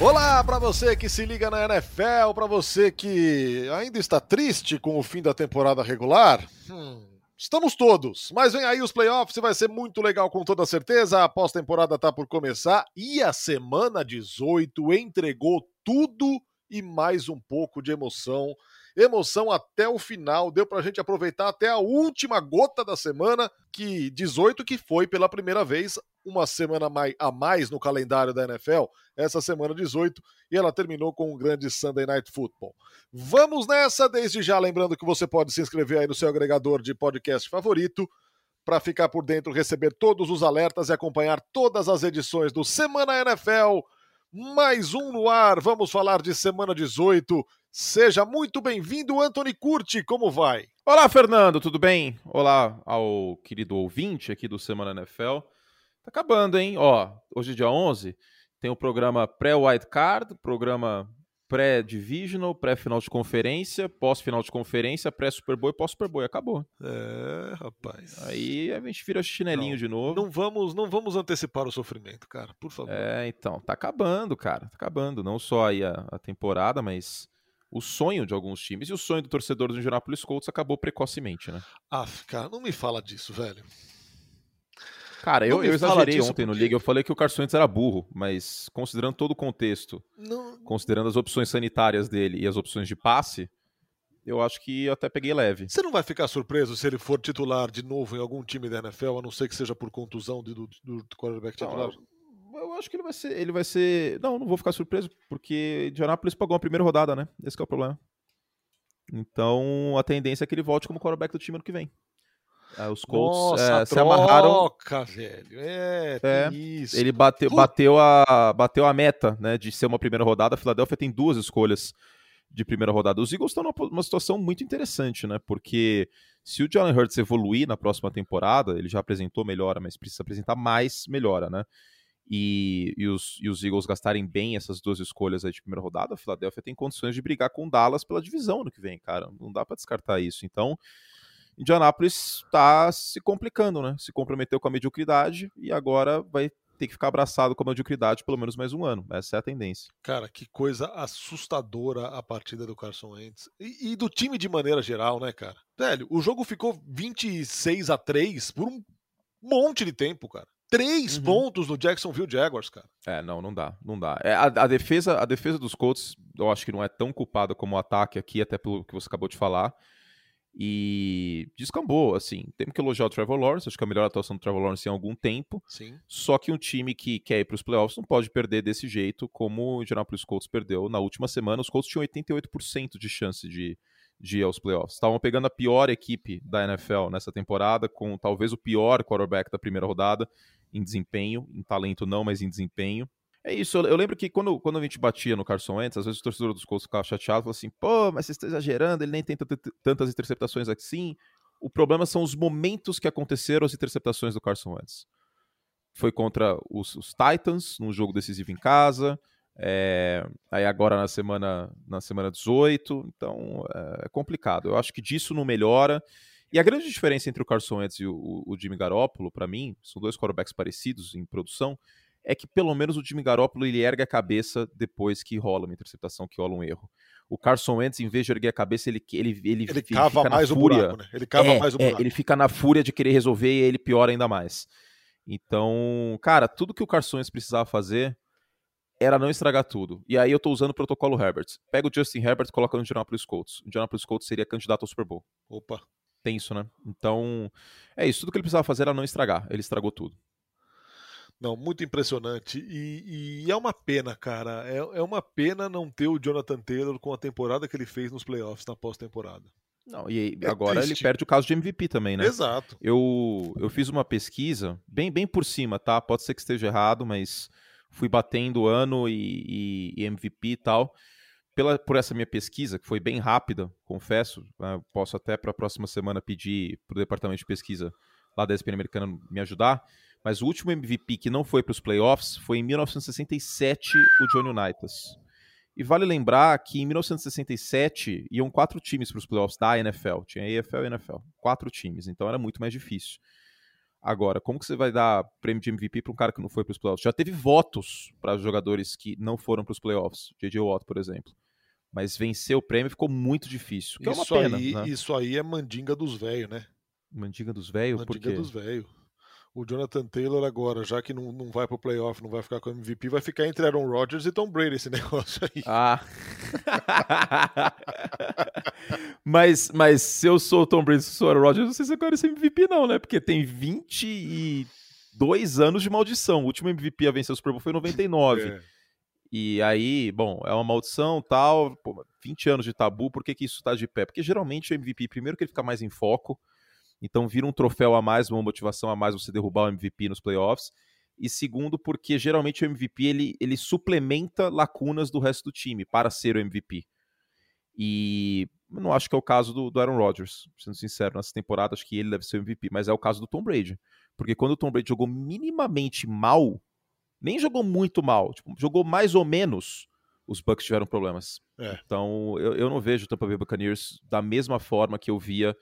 Olá para você que se liga na NFL, para você que ainda está triste com o fim da temporada regular. Hum, estamos todos, mas vem aí os playoffs e vai ser muito legal com toda certeza. A pós-temporada tá por começar e a semana 18 entregou tudo e mais um pouco de emoção. Emoção até o final, deu pra gente aproveitar até a última gota da semana, que 18 que foi pela primeira vez uma semana a mais no calendário da NFL, essa semana 18, e ela terminou com um grande Sunday Night Football. Vamos nessa, desde já lembrando que você pode se inscrever aí no seu agregador de podcast favorito para ficar por dentro, receber todos os alertas e acompanhar todas as edições do Semana NFL. Mais um no ar, vamos falar de semana 18. Seja muito bem-vindo, Anthony Curti, como vai? Olá, Fernando, tudo bem? Olá ao querido ouvinte aqui do Semana NFL. Tá acabando, hein? Ó, hoje é dia 11, tem o programa pré-White Card, programa pré-divisional, pré-final de conferência, pós-final de conferência, pré-Super Bowl e pós-Super Bowl. Acabou. É, rapaz. Aí a gente vira chinelinho não, de novo. Não vamos, não vamos antecipar o sofrimento, cara, por favor. É, então, tá acabando, cara. Tá acabando. Não só aí a, a temporada, mas o sonho de alguns times e o sonho do torcedor do Indianapolis Colts acabou precocemente, né? Ah, cara, não me fala disso, velho. Cara, eu, eu exagerei ontem porque... no Liga. Eu falei que o Carson Wentz era burro, mas considerando todo o contexto, não... considerando as opções sanitárias dele e as opções de passe, eu acho que eu até peguei leve. Você não vai ficar surpreso se ele for titular de novo em algum time da NFL, a não ser que seja por contusão do, do, do quarterback titular? Não, acho que ele vai ser. Ele vai ser. Não, não vou ficar surpreso, porque Indianapolis pagou a primeira rodada, né? Esse é o problema. Então a tendência é que ele volte como quarterback do time ano que vem. É, os Colts Nossa, é, se amarraram. Troca, velho. É, é isso. Ele bateu, bateu, a, bateu a meta né, de ser uma primeira rodada. A Filadélfia tem duas escolhas de primeira rodada. Os Eagles estão numa situação muito interessante, né? Porque se o Jalen Hurts evoluir na próxima temporada, ele já apresentou melhora, mas precisa apresentar mais melhora, né? E, e, os, e os Eagles gastarem bem essas duas escolhas aí de primeira rodada, a Filadélfia tem condições de brigar com o Dallas pela divisão no que vem, cara. Não dá para descartar isso. Então, Indianápolis está se complicando, né? Se comprometeu com a mediocridade e agora vai ter que ficar abraçado com a mediocridade pelo menos mais um ano. Essa é a tendência. Cara, que coisa assustadora a partida do Carson Wentz. E, e do time de maneira geral, né, cara? Velho, o jogo ficou 26 a 3 por um monte de tempo, cara. Três uhum. pontos no Jacksonville Jaguars, cara. É, não, não dá, não dá. É, a, a, defesa, a defesa dos Colts, eu acho que não é tão culpada como o ataque aqui, até pelo que você acabou de falar. E descambou, assim. Temos que elogiar o Trevor Lawrence, acho que é a melhor atuação do Trevor Lawrence em algum tempo. Sim. Só que um time que quer ir para os playoffs não pode perder desse jeito, como o Indianapolis Colts perdeu na última semana. Os Colts tinham 88% de chance de, de ir aos playoffs. Estavam pegando a pior equipe da NFL nessa temporada, com talvez o pior quarterback da primeira rodada em desempenho, em talento não, mas em desempenho. É isso, eu, lembro que quando, quando a gente batia no Carson Wentz, às vezes o torcedor dos Colts ficava chateado, falava assim, pô, mas você está exagerando, ele nem tem tantas interceptações assim. O problema são os momentos que aconteceram as interceptações do Carson Wentz. Foi contra os, os Titans, num jogo decisivo em casa, é, aí agora na semana, na semana 18, então é, é complicado. Eu acho que disso não melhora. E a grande diferença entre o Carson Wentz e o, o Jimmy Garoppolo, para mim, são dois quarterbacks parecidos em produção, é que pelo menos o Jimmy Garoppolo ele ergue a cabeça depois que rola uma interceptação, que rola um erro. O Carson Wentz, em vez de erguer a cabeça, ele ele ele, ele cava fica mais na fúria. Buraco, né? Ele cava é, mais o é, buraco. É, ele fica na fúria de querer resolver e ele piora ainda mais. Então, cara, tudo que o Carson Wentz precisava fazer era não estragar tudo. E aí eu tô usando o protocolo Herbert. Pega o Justin Herbert e coloca no Indianapolis Colts. O Indianapolis Colts seria candidato ao Super Bowl. Opa. Tem isso, né? Então, é isso. Tudo que ele precisava fazer era não estragar. Ele estragou tudo. Não, muito impressionante. E, e, é uma pena, cara. É, é uma pena não ter o Jonathan Taylor com a temporada que ele fez nos playoffs na pós-temporada. Não, e é agora triste. ele perde o caso de MVP também, né? Exato. Eu, eu fiz uma pesquisa, bem, bem por cima, tá? Pode ser que esteja errado, mas fui batendo ano e, e, e MVP e tal. Pela, por essa minha pesquisa, que foi bem rápida, confesso, né? posso até para a próxima semana pedir para o departamento de pesquisa lá da ESPN americana me ajudar. Mas o último MVP que não foi para os playoffs foi em 1967, o Johnny Unitas. E vale lembrar que em 1967 iam quatro times para os playoffs da NFL. Tinha EFL e NFL. Quatro times, então era muito mais difícil. Agora, como que você vai dar prêmio de MVP para um cara que não foi para os playoffs? Já teve votos para jogadores que não foram para os playoffs, J.J. Watt, por exemplo. Mas vencer o prêmio ficou muito difícil. Isso, é uma pena, aí, né? isso aí é mandinga dos velhos, né? Mandinga dos velhos? Mandinga dos velhos. O Jonathan Taylor agora, já que não, não vai pro playoff, não vai ficar com MVP, vai ficar entre Aaron Rodgers e Tom Brady esse negócio aí. Ah. mas, mas se eu sou o Tom Brady, se eu sou o Aaron Rodgers, não sei se eu quero ser MVP não, né? Porque tem 22 anos de maldição. O último MVP a vencer o Super Bowl foi em 99. É. E aí, bom, é uma maldição tal, pô, 20 anos de tabu, por que, que isso está de pé? Porque geralmente o MVP, primeiro que ele fica mais em foco, então vira um troféu a mais, uma motivação a mais você derrubar o MVP nos playoffs. E segundo, porque geralmente o MVP ele, ele suplementa lacunas do resto do time para ser o MVP. E não acho que é o caso do, do Aaron Rodgers, sendo sincero, nessa temporada acho que ele deve ser o MVP, mas é o caso do Tom Brady. Porque quando o Tom Brady jogou minimamente mal, nem jogou muito mal, tipo, jogou mais ou menos, os Bucks tiveram problemas. É. Então eu, eu não vejo o Tampa Bay Buccaneers da mesma forma que eu via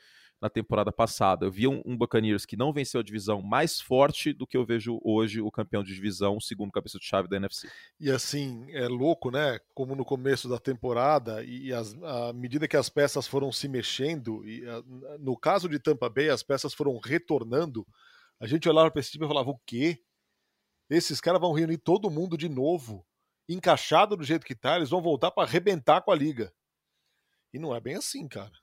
na temporada passada. Eu vi um, um Buccaneers que não venceu a divisão mais forte do que eu vejo hoje o campeão de divisão, segundo cabeça de chave da NFC. E assim, é louco, né? Como no começo da temporada, e as, à medida que as peças foram se mexendo, e a, no caso de Tampa Bay, as peças foram retornando, a gente olhava para esse time e falava: o quê? Esses caras vão reunir todo mundo de novo, encaixado do jeito que tá, eles vão voltar para arrebentar com a liga. E não é bem assim, cara.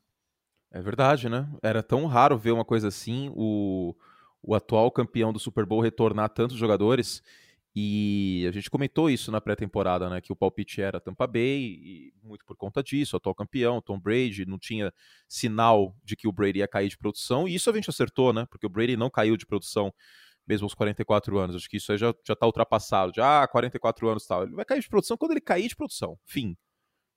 É verdade, né? Era tão raro ver uma coisa assim, o, o atual campeão do Super Bowl retornar tantos jogadores. E a gente comentou isso na pré-temporada, né? Que o palpite era Tampa Bay, e muito por conta disso, atual campeão, Tom Brady, não tinha sinal de que o Brady ia cair de produção, e isso a gente acertou, né? Porque o Brady não caiu de produção mesmo aos 44 anos. Acho que isso aí já, já tá ultrapassado. Já, ah, 44 anos tal. Ele vai cair de produção quando ele cair de produção. Fim.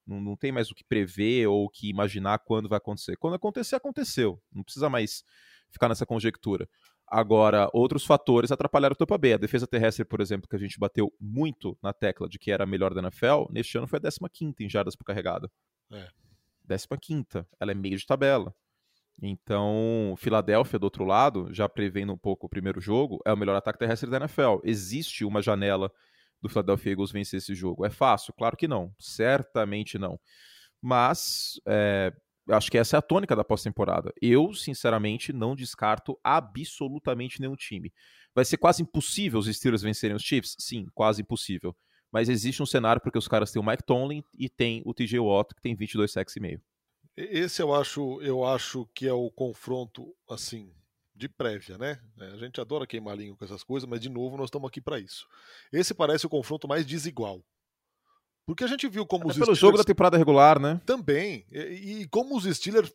Não, não tem mais o que prever ou o que imaginar quando vai acontecer. Quando acontecer, aconteceu. Não precisa mais ficar nessa conjectura. Agora, outros fatores atrapalharam o Tampa Bay. A defesa terrestre, por exemplo, que a gente bateu muito na tecla de que era a melhor da NFL, neste ano foi a 15 em jardas por carregada. É. 15 Ela é meio de tabela. Então, Filadélfia, do outro lado, já prevendo um pouco o primeiro jogo, é o melhor ataque terrestre da NFL. Existe uma janela do Philadelphia Eagles vencer esse jogo. É fácil? Claro que não. Certamente não. Mas é, acho que essa é a tônica da pós-temporada. Eu, sinceramente, não descarto absolutamente nenhum time. Vai ser quase impossível os Steelers vencerem os Chiefs? Sim, quase impossível. Mas existe um cenário porque os caras têm o Mike Tomlin e tem o TJ Watt, que tem 22 sacks e meio. Esse eu acho, eu acho que é o confronto, assim, de prévia, né? É, a gente adora queimar língua com essas coisas, mas de novo nós estamos aqui para isso. Esse parece o confronto mais desigual. Porque a gente viu como é os pelo Steelers... jogo da temporada regular, né? Também. E, e como os Steelers,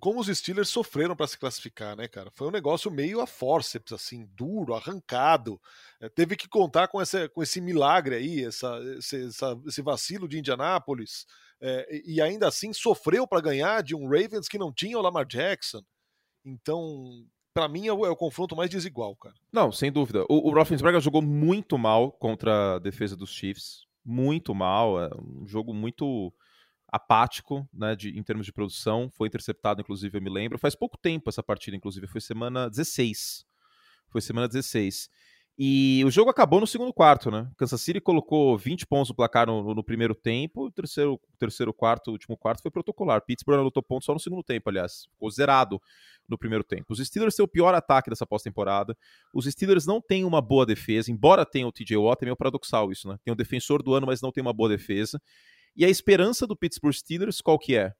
como os Steelers sofreram para se classificar, né, cara? Foi um negócio meio a forceps assim, duro, arrancado. É, teve que contar com esse, com esse milagre aí, essa, esse, essa, esse vacilo de Indianápolis. É, e ainda assim sofreu para ganhar de um Ravens que não tinha o Lamar Jackson. Então, para mim é o, é o, confronto mais desigual, cara. Não, sem dúvida. O, o Roethlisberger jogou muito mal contra a defesa dos Chiefs, muito mal, é um jogo muito apático, né, de, em termos de produção, foi interceptado, inclusive, eu me lembro, faz pouco tempo essa partida, inclusive, foi semana 16, foi semana 16. E o jogo acabou no segundo quarto, né? Kansas City colocou 20 pontos no placar no, no primeiro tempo, o terceiro, terceiro quarto, último quarto foi protocolar. Pittsburgh anotou pontos só no segundo tempo, aliás, ficou zerado no primeiro tempo. Os Steelers têm o pior ataque dessa pós-temporada. Os Steelers não têm uma boa defesa, embora tenham o TJ Watt, é meio paradoxal isso, né? Tem o defensor do ano, mas não tem uma boa defesa. E a esperança do Pittsburgh Steelers, qual que é?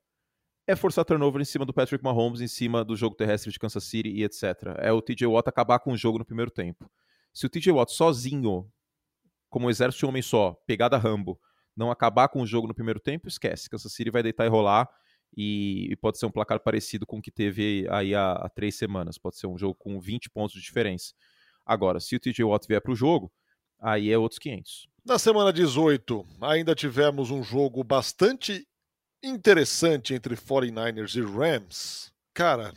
É forçar turnover em cima do Patrick Mahomes, em cima do jogo terrestre de Kansas City e etc. É o TJ Watt acabar com o jogo no primeiro tempo. Se o TJ Watt sozinho, como um exército de homem só, pegada Rambo, não acabar com o jogo no primeiro tempo, esquece. Kansas City vai deitar e rolar e, e, pode ser um placar parecido com o que teve aí há, há, três semanas. Pode ser um jogo com 20 pontos de diferença. Agora, se o TJ Watt vier para o jogo, aí é outros 500. Na semana 18, ainda tivemos um jogo bastante interessante entre 49ers e Rams. Cara,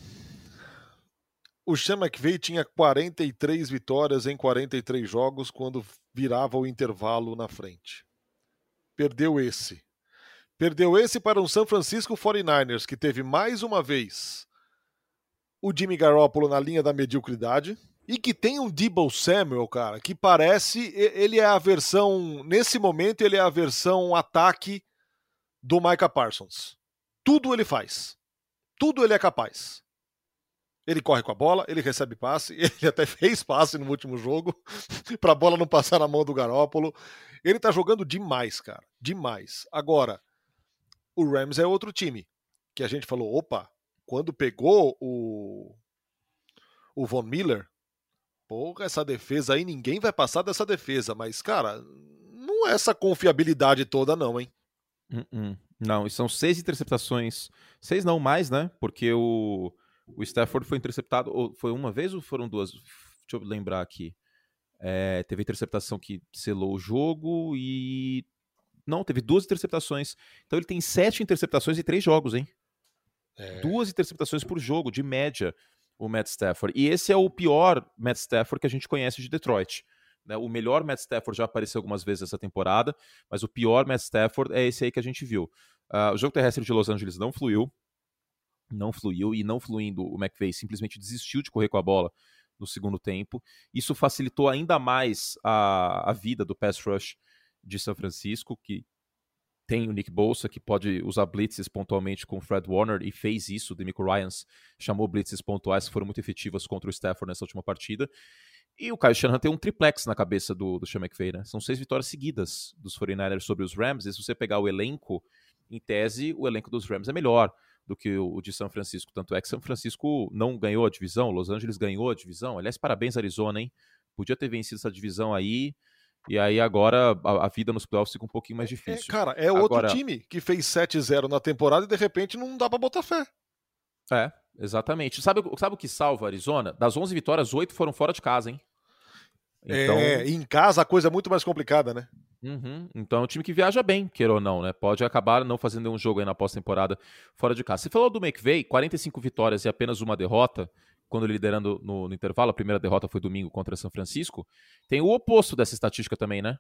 o Sean McVay tinha 43 vitórias em 43 jogos quando virava o intervalo na frente. Perdeu esse. Perdeu esse para um San Francisco 49ers, que teve mais uma vez o Jimmy Garoppolo na linha da mediocridade. E que tem um Debo Samuel, cara, que parece. Ele é a versão. Nesse momento, ele é a versão ataque do Micah Parsons. Tudo ele faz. Tudo ele é capaz. Ele corre com a bola, ele recebe passe, ele até fez passe no último jogo para a bola não passar na mão do Garópolo. Ele tá jogando demais, cara, demais. Agora, o Rams é outro time que a gente falou, opa, quando pegou o o Von Miller, porra, essa defesa aí ninguém vai passar dessa defesa, mas cara, não é essa confiabilidade toda não, hein? Uh -uh. Não, e são seis interceptações, seis não mais, né? Porque o o Stafford foi interceptado, ou foi uma vez ou foram duas? Deixa eu lembrar aqui. É, teve interceptação que selou o jogo e. Não, teve duas interceptações. Então ele tem sete interceptações em três jogos, hein? É. Duas interceptações por jogo, de média, o Matt Stafford. E esse é o pior Matt Stafford que a gente conhece de Detroit. Né? O melhor Matt Stafford já apareceu algumas vezes essa temporada, mas o pior Matt Stafford é esse aí que a gente viu. Uh, o jogo terrestre de Los Angeles não fluiu não fluiu e não fluindo, o McVay simplesmente desistiu de correr com a bola no segundo tempo. Isso facilitou ainda mais a, a vida do pass rush de São Francisco, que tem o Nick Bolsa, que pode usar blitzes pontualmente com o Fred Warner, e fez isso. O Demico Ryans chamou blitzes pontuais que foram muito efetivas contra o Stafford nessa última partida. E o Kyle Shanahan tem um triplex na cabeça do, do Sean McVay, né? São seis vitórias seguidas dos 49ers sobre os Rams, e se você pegar o elenco, em tese, o elenco dos Rams é melhor do que o de São Francisco. Tanto é que São Francisco não ganhou a divisão, Los Angeles ganhou a divisão. Aliás, parabéns, Arizona, hein? Podia ter vencido essa divisão aí. E aí agora a, a vida nos playoffs fica um pouquinho mais é, difícil. É, cara, é outro agora... time que fez 7-0 na temporada e de repente não dá para botar fé. É, exatamente. Sabe, sabe o que salva a Arizona? Das 11 vitórias, 8 foram fora de casa, hein? Então... É, em casa a coisa é muito mais complicada, né? Uhum. Então é um time que viaja bem, queira ou não, né? Pode acabar não fazendo um jogo aí na pós-temporada fora de casa. Você falou do McVay, 45 vitórias e apenas uma derrota, quando liderando no, no, intervalo. A primeira derrota foi domingo contra São Francisco. Tem o oposto dessa estatística também, né?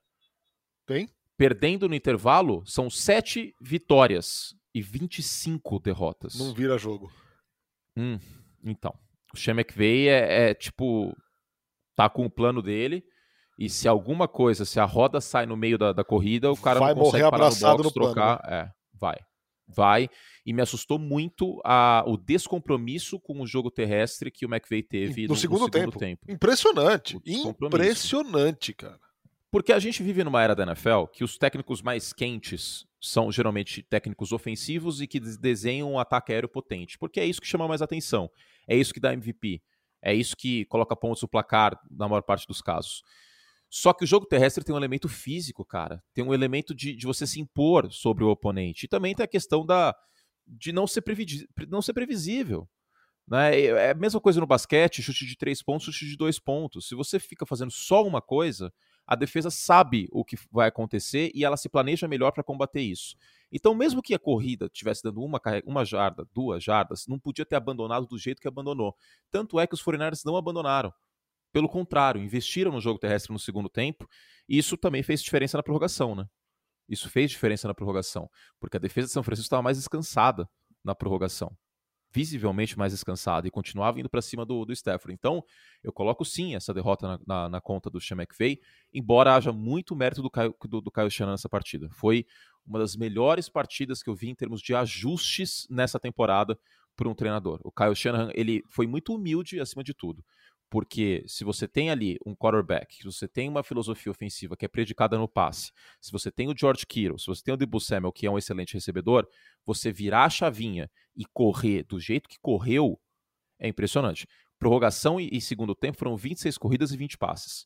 Tem. Perdendo no intervalo, são 7 vitórias e 25 derrotas. Não vira jogo. Hum, então. O Sean McVay é, é tipo. Tá com o plano dele e se alguma coisa, se a roda sai no meio da, da corrida, o cara vai não consegue morrer abraçado no, box, no trocar. Plano, né? É, vai. Vai. E me assustou muito a, o descompromisso com o jogo terrestre que o McVeigh teve no, no, segundo, no segundo tempo. tempo. Impressionante. Impressionante, cara. Porque a gente vive numa era da NFL que os técnicos mais quentes são geralmente técnicos ofensivos e que desenham um ataque aéreo potente. Porque é isso que chama mais atenção. É isso que dá MVP. É isso que coloca pontos no placar na maior parte dos casos. Só que o jogo terrestre tem um elemento físico, cara. Tem um elemento de, de você se impor sobre o oponente. E também tem a questão da, de não ser, não ser previsível. Né? É a mesma coisa no basquete, chute de três pontos, chute de dois pontos. Se você fica fazendo só uma coisa, a defesa sabe o que vai acontecer e ela se planeja melhor para combater isso. Então, mesmo que a corrida tivesse dando uma, uma jarda, duas jardas, não podia ter abandonado do jeito que abandonou. Tanto é que os 49 não abandonaram. Pelo contrário, investiram no jogo terrestre no segundo tempo, e isso também fez diferença na prorrogação, né? Isso fez diferença na prorrogação, porque a defesa de São Francisco estava mais descansada na prorrogação. Visivelmente mais descansada e continuava indo para cima do, do Stafford. Então, eu coloco sim essa derrota na, na, na conta do Sean McVay, embora haja muito mérito do Kyle, do, do Kyle Shannon nessa partida. Foi uma das melhores partidas que eu vi em termos de ajustes nessa temporada por um treinador. O Kyle Shanahan, ele foi muito humilde acima de tudo. Porque se você tem ali um quarterback, se você tem uma filosofia ofensiva que é predicada no passe, se você tem o George Kittle, se você tem o Debo Samuel, que é um excelente recebedor, você virar a chavinha e correr do jeito que correu é impressionante. Prorrogação e, e segundo tempo foram 26 corridas e 20 passes.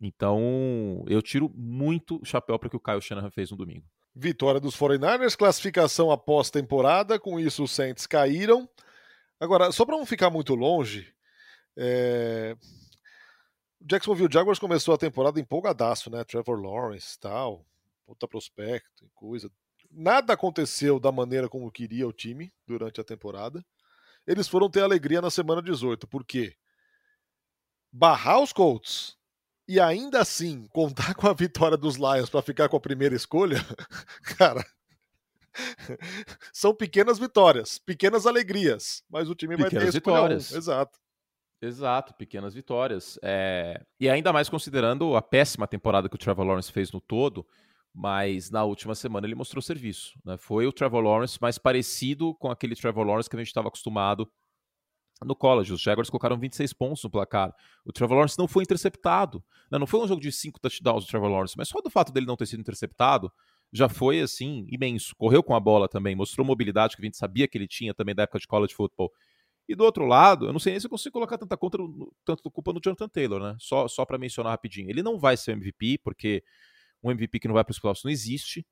Então, eu tiro muito chapéu para o que o Kyle Shanahan fez no domingo. Vitória dos 49ers, classificação após temporada, com isso os Saints caíram. Agora, só para não ficar muito longe, é... O Jacksonville Jaguars começou a temporada empolgadaço, né? Trevor Lawrence tal, puta prospecto e coisa. Nada aconteceu da maneira como queria o time durante a temporada. Eles foram ter alegria na semana 18, por quê? Barrar os Colts e ainda assim contar com a vitória dos Lions para ficar com a primeira escolha, cara, são pequenas vitórias, pequenas alegrias, mas o time pequenas vai ter vitórias. Um. Exato. Exato, pequenas vitórias. É... E ainda mais considerando a péssima temporada que o Trevor Lawrence fez no todo, mas na última semana ele mostrou serviço. Né? Foi o Trevor Lawrence mais parecido com aquele Trevor Lawrence que a gente estava acostumado no college. Os Jaguars colocaram 26 pontos no placar. O Trevor Lawrence não foi interceptado. Não, não foi um jogo de cinco touchdowns do Trevor Lawrence, mas só do fato dele não ter sido interceptado já foi assim imenso. Correu com a bola também, mostrou mobilidade que a gente sabia que ele tinha também da época de college football. E do outro lado, eu não sei nem se eu consigo colocar tanta contra, tanto culpa no Jonathan Taylor, né? Só, só para mencionar rapidinho. Ele não vai ser MVP, porque um MVP que não vai para os playoffs não existe.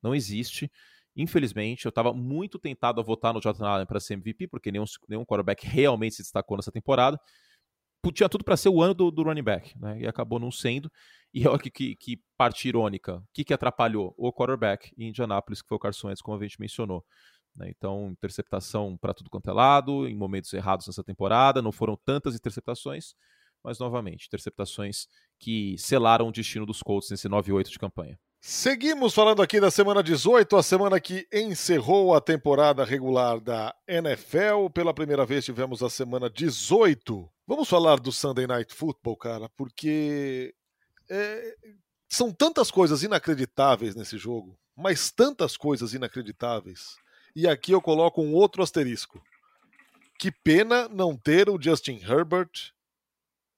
Não existe. Infelizmente, eu estava muito tentado a votar no Jonathan Allen para ser MVP, porque nenhum, nenhum quarterback realmente se destacou nessa temporada. Tinha tudo para ser o ano do, do, running back, né? E acabou não sendo. E olha que, que, que parte irônica. O que, que atrapalhou? O quarterback em Indianápolis, que foi o Carson Wentz, como a gente mencionou. Né? Então, interceptação para tudo quanto é lado, em momentos errados nessa temporada. Não foram tantas interceptações, mas novamente, interceptações que selaram o destino dos Colts nesse 9-8 de campanha. Seguimos falando aqui da semana 18, a semana que encerrou a temporada regular da NFL. Pela primeira vez tivemos a semana 18. Vamos falar do Sunday Night Football, cara, porque é, são tantas coisas inacreditáveis nesse jogo, mas tantas coisas inacreditáveis. E aqui eu coloco um outro asterisco. Que pena não ter o Justin Herbert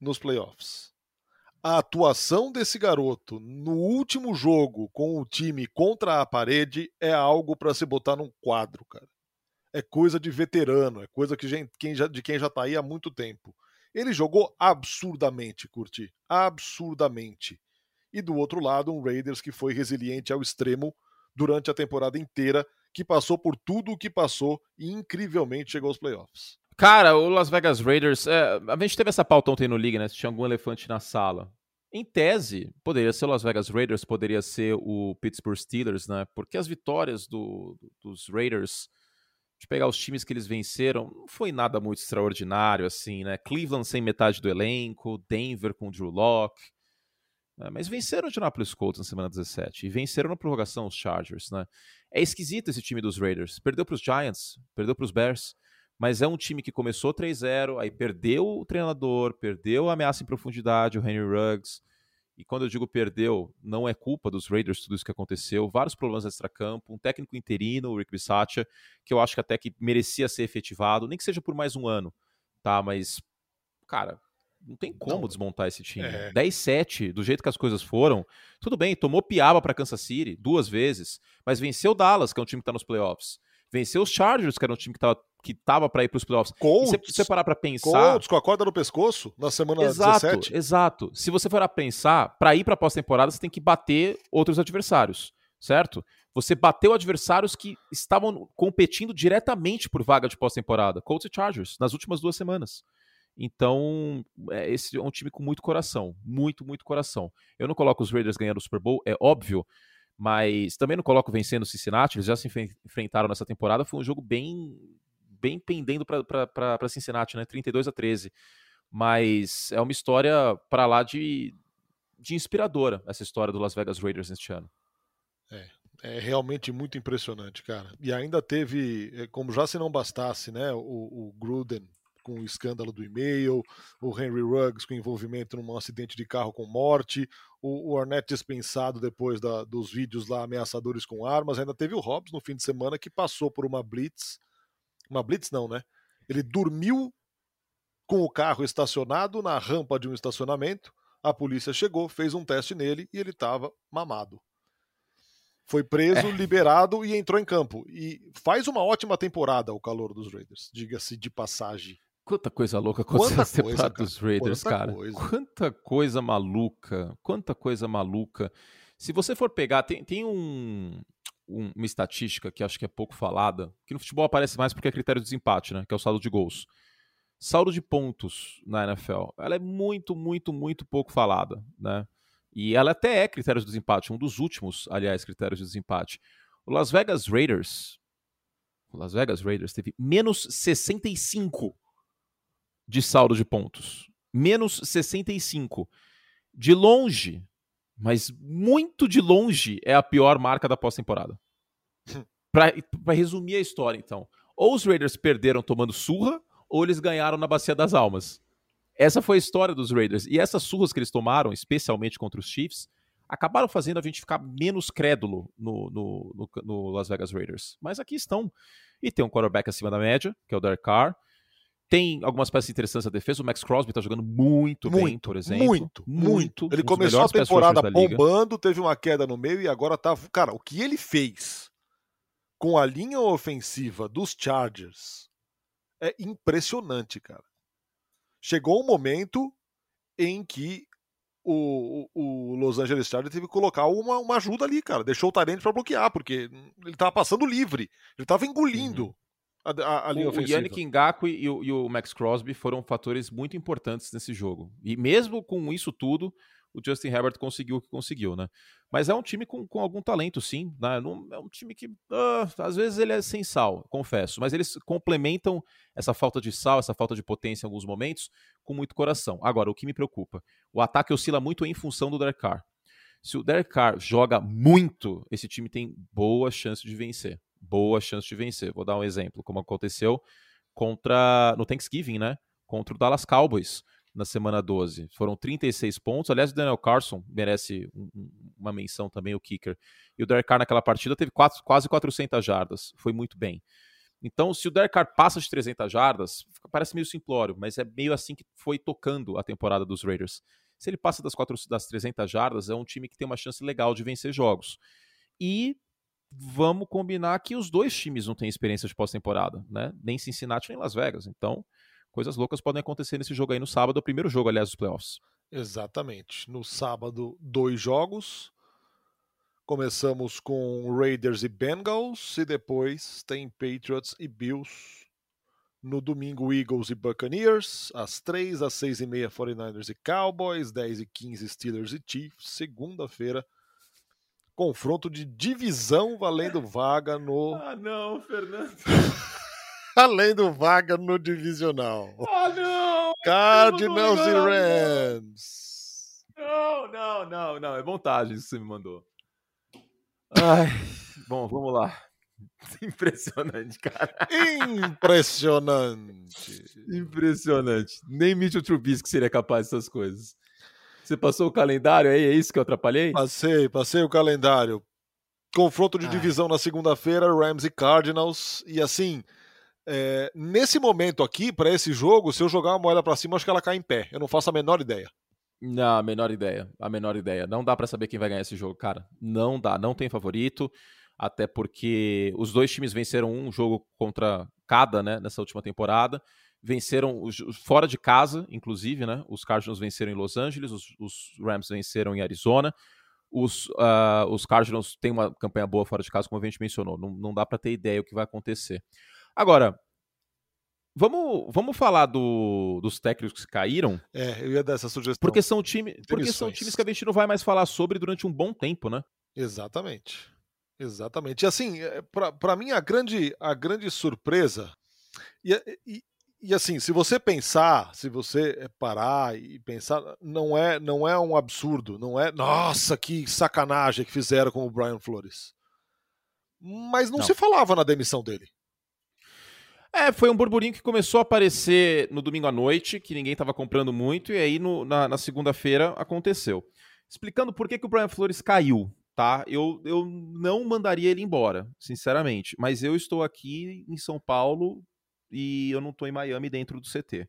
nos playoffs. A atuação desse garoto no último jogo com o time contra a parede é algo para se botar num quadro, cara. É coisa de veterano, é coisa que quem já, de quem já tá aí há muito tempo. Ele jogou absurdamente, Curti. Absurdamente. E do outro lado, um Raiders que foi resiliente ao extremo durante a temporada inteira, que passou por tudo o que passou e incrivelmente chegou aos playoffs. Cara, o Las Vegas Raiders. É, a gente teve essa pauta ontem no League, né? Se tinha algum elefante na sala. Em tese, poderia ser o Las Vegas Raiders, poderia ser o Pittsburgh Steelers, né? Porque as vitórias do, dos Raiders, de pegar os times que eles venceram, não foi nada muito extraordinário, assim, né? Cleveland sem metade do elenco, Denver com Drew Locke. Né? Mas venceram o Indianapolis Colts na semana 17 e venceram na prorrogação os Chargers, né? É esquisito esse time dos Raiders. Perdeu para os Giants, perdeu para os Bears mas é um time que começou 3-0, aí perdeu o treinador, perdeu a ameaça em profundidade, o Henry Ruggs. E quando eu digo perdeu, não é culpa dos Raiders tudo isso que aconteceu. Vários problemas extra-campo, um técnico interino, o Rick Bisaccia, que eu acho que até que merecia ser efetivado, nem que seja por mais um ano, tá? Mas, cara, não tem como não. desmontar esse time. É. 10-7, do jeito que as coisas foram. Tudo bem, tomou piaba para Kansas City duas vezes, mas venceu Dallas, que é um time que tá nos playoffs. Venceu os Chargers, que era um time que estava que tava para ir para os playoffs. Colts, se você parar para pensar, Colts com a corda no pescoço na semana exato, 17. Exato. Se você for a pensar, para ir para pós-temporada você tem que bater outros adversários, certo? Você bateu adversários que estavam competindo diretamente por vaga de pós-temporada, Colts e Chargers, nas últimas duas semanas. Então, é, esse é um time com muito coração, muito, muito coração. Eu não coloco os Raiders ganhando o Super Bowl, é óbvio, mas também não coloco vencendo o Cincinnati, eles já se enfrentaram nessa temporada, foi um jogo bem bem pendendo para Cincinnati, né? 32 a 13. Mas é uma história para lá de, de inspiradora, essa história do Las Vegas Raiders neste ano. É, é realmente muito impressionante, cara. E ainda teve, é, como já se não bastasse, né? O, o Gruden com o escândalo do e-mail, o Henry Ruggs com envolvimento num acidente de carro com morte, o, o Arnett dispensado depois da, dos vídeos lá ameaçadores com armas, ainda teve o Hobbs no fim de semana que passou por uma blitz, uma blitz não, né? Ele dormiu com o carro estacionado na rampa de um estacionamento, a polícia chegou, fez um teste nele e ele estava mamado. Foi preso, é. liberado e entrou em campo. E faz uma ótima temporada o calor dos Raiders, diga-se de passagem. Quanta coisa louca aconteceu temporada dos Raiders, quanta cara. Coisa. Quanta coisa maluca. Quanta coisa maluca. Se você for pegar, tem, tem um, um, uma estatística que acho que é pouco falada, que no futebol aparece mais porque é critério de desempate, né? Que é o saldo de gols. Saldo de pontos na NFL. Ela é muito, muito, muito pouco falada, né? E ela até é critério de desempate, um dos últimos, aliás, critérios de desempate. O Las Vegas Raiders. O Las Vegas Raiders teve menos 65 de saldo de pontos. Menos 65. De longe, mas muito de longe, é a pior marca da pós-temporada. Para resumir a história, então. Ou os Raiders perderam tomando surra, ou eles ganharam na Bacia das Almas. essa foi a história dos Raiders. E essas surras que eles tomaram, especialmente contra os Chiefs, acabaram fazendo a gente ficar menos crédulo no, no, no, no Las Vegas Raiders. Mas aqui estão. E tem um quarterback acima da média, que é o Derek Carr. Tem algumas peças interessantes na defesa. O Max Crosby tá jogando muito, muito bem, por exemplo. Muito, muito. Ele começou a temporada bombando, teve uma queda no meio e agora tá. Cara, o que ele fez com a linha ofensiva dos Chargers é impressionante, cara. Chegou um momento em que o, o, Los Angeles Chargers teve que colocar uma, uma ajuda ali, cara. Deixou o Tyrande para bloquear, porque ele tava passando livre. Ele tava engolindo. Uhum. A, a, a linha o, ofensiva. o Yannick Ngakwe e o, e o Max Crosby foram fatores muito importantes nesse jogo. E mesmo com isso tudo, o Justin Herbert conseguiu o que conseguiu, né? Mas é um time com, com algum talento, sim. Né? Não, é um time que, uh, às vezes, ele é sem sal, confesso. Mas eles complementam essa falta de sal, essa falta de potência em alguns momentos, com muito coração. Agora, o que me preocupa, o ataque oscila muito em função do Derek Carr. Se o Derek Carr joga muito, esse time tem boa chance de vencer. Boa chance de vencer. Vou dar um exemplo, como aconteceu contra no Thanksgiving, né? Contra o Dallas Cowboys na semana 12. Foram 36 pontos. Aliás, o Daniel Carson merece um, uma menção também, o kicker. E o Derek Carr naquela partida teve quatro, quase 400 jardas. Foi muito bem. Então, se o Derek Carr passa de 300 jardas, parece meio simplório, mas é meio assim que foi tocando a temporada dos Raiders. Se ele passa das, quatro, das 300 jardas, é um time que tem uma chance legal de vencer jogos. E vamos combinar que os dois times não têm experiência de pós-temporada, né? Nem Cincinnati nem Las Vegas. Então, coisas loucas podem acontecer nesse jogo aí no sábado, o primeiro jogo, aliás, dos playoffs. Exatamente. No sábado, dois jogos. Começamos com Raiders e Bengals e depois tem Patriots e Bills. No domingo, Eagles e Buccaneers. Às 3, às 6 e meia, 49ers e Cowboys. 10 e 15, Steelers e Chiefs. Segunda-feira, confronto de divisão valendo vaga no. Ah, não, Fernando. além do vaga no divisional. Ah, não! Cardinals e Rams. Não, não, não, não. É montagem isso que você me mandou. Ai, bom, vamos lá. Impressionante, cara. Impressionante. Impressionante. Nem Mitchell Trubisky seria capaz dessas coisas. Você passou o calendário aí? É isso que eu atrapalhei? Passei, passei o calendário. Confronto de Ai. divisão na segunda-feira, Rams e Cardinals. E assim, é, nesse momento aqui, para esse jogo, se eu jogar uma moeda para cima, acho que ela cai em pé. Eu não faço a menor ideia. Não, a menor ideia. A menor ideia. Não dá para saber quem vai ganhar esse jogo, cara. Não dá. Não tem favorito. Até porque os dois times venceram um jogo contra cada, né, nessa última temporada. Venceram fora de casa, inclusive, né? Os Cardinals venceram em Los Angeles, os, os Rams venceram em Arizona. Os, uh, os Cardinals têm uma campanha boa fora de casa, como a gente mencionou. Não, não dá para ter ideia o que vai acontecer. Agora, vamos, vamos falar do, dos técnicos que caíram. É, eu ia dar essa sugestão. Porque são, time, porque são times que a gente não vai mais falar sobre durante um bom tempo, né? Exatamente. Exatamente. E assim, é, para mim, a grande, a grande surpresa. E, e, e, assim, se você pensar, se você parar e pensar, não é, não é um absurdo, não é. Nossa, que sacanagem que fizeram com o Brian Flores. Mas não, não. se falava na demissão dele. É, foi um burburinho que começou a aparecer no domingo à noite, que ninguém estava comprando muito, e aí no, na, na segunda-feira aconteceu. Explicando por que, que o Brian Flores caiu, tá? Eu, eu não mandaria ele embora, sinceramente. Mas eu estou aqui em São Paulo e eu não estou em Miami dentro do CT.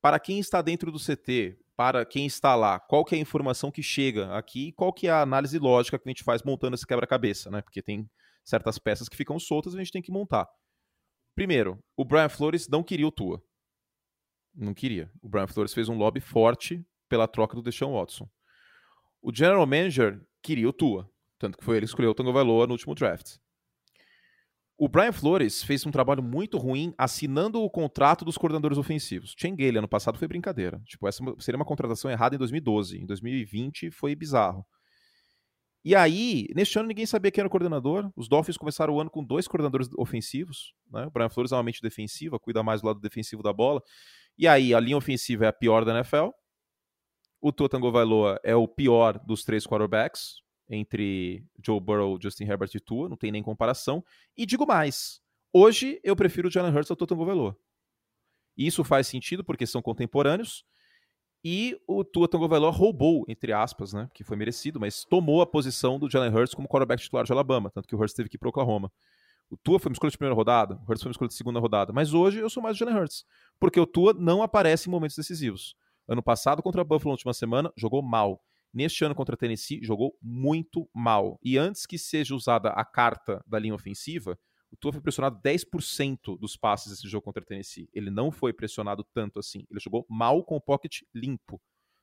Para quem está dentro do CT, para quem está lá, qual que é a informação que chega aqui, qual que é a análise lógica que a gente faz montando esse quebra-cabeça, né? Porque tem certas peças que ficam soltas e a gente tem que montar. Primeiro, o Brian Flores não queria o Tua. Não queria. O Brian Flores fez um lobby forte pela troca do Deshaun Watson. O General Manager queria o Tua. Tanto que foi ele que escolheu o Tango Vailoa no último draft. O Brian Flores fez um trabalho muito ruim assinando o contrato dos coordenadores ofensivos. Chengele, ano passado, foi brincadeira. Tipo, essa seria uma contratação errada em 2012. Em 2020 foi bizarro. E aí, neste ano, ninguém sabia quem era o coordenador. Os Dolphins começaram o ano com dois coordenadores ofensivos. Né? O Brian Flores é uma mente defensiva, cuida mais do lado defensivo da bola. E aí, a linha ofensiva é a pior da NFL. O Tua Tagovailoa é o pior dos três quarterbacks, entre Joe Burrow, Justin Herbert e Tua, não tem nem comparação. E digo mais, hoje eu prefiro o Jalen Hurts ao Tua. E isso faz sentido porque são contemporâneos. E o Tua Tagovailoa roubou, entre aspas, né, que foi merecido, mas tomou a posição do Jalen Hurts como quarterback titular de Alabama, tanto que o Hurts teve que ir para Oklahoma. O Tua foi uma escolha de primeira rodada, o Hurts foi uma escolha de segunda rodada, mas hoje eu sou mais o Jalen Hurts, porque o Tua não aparece em momentos decisivos. Ano passado contra a Buffalo na última semana, jogou mal. Neste ano contra Tennessee, jogou muito mal. E antes que seja usada a carta da linha ofensiva, o Tua foi pressionado 10% dos passes desse jogo contra Tennessee. Ele não foi pressionado tanto assim. Ele jogou mal com o pocket limpo.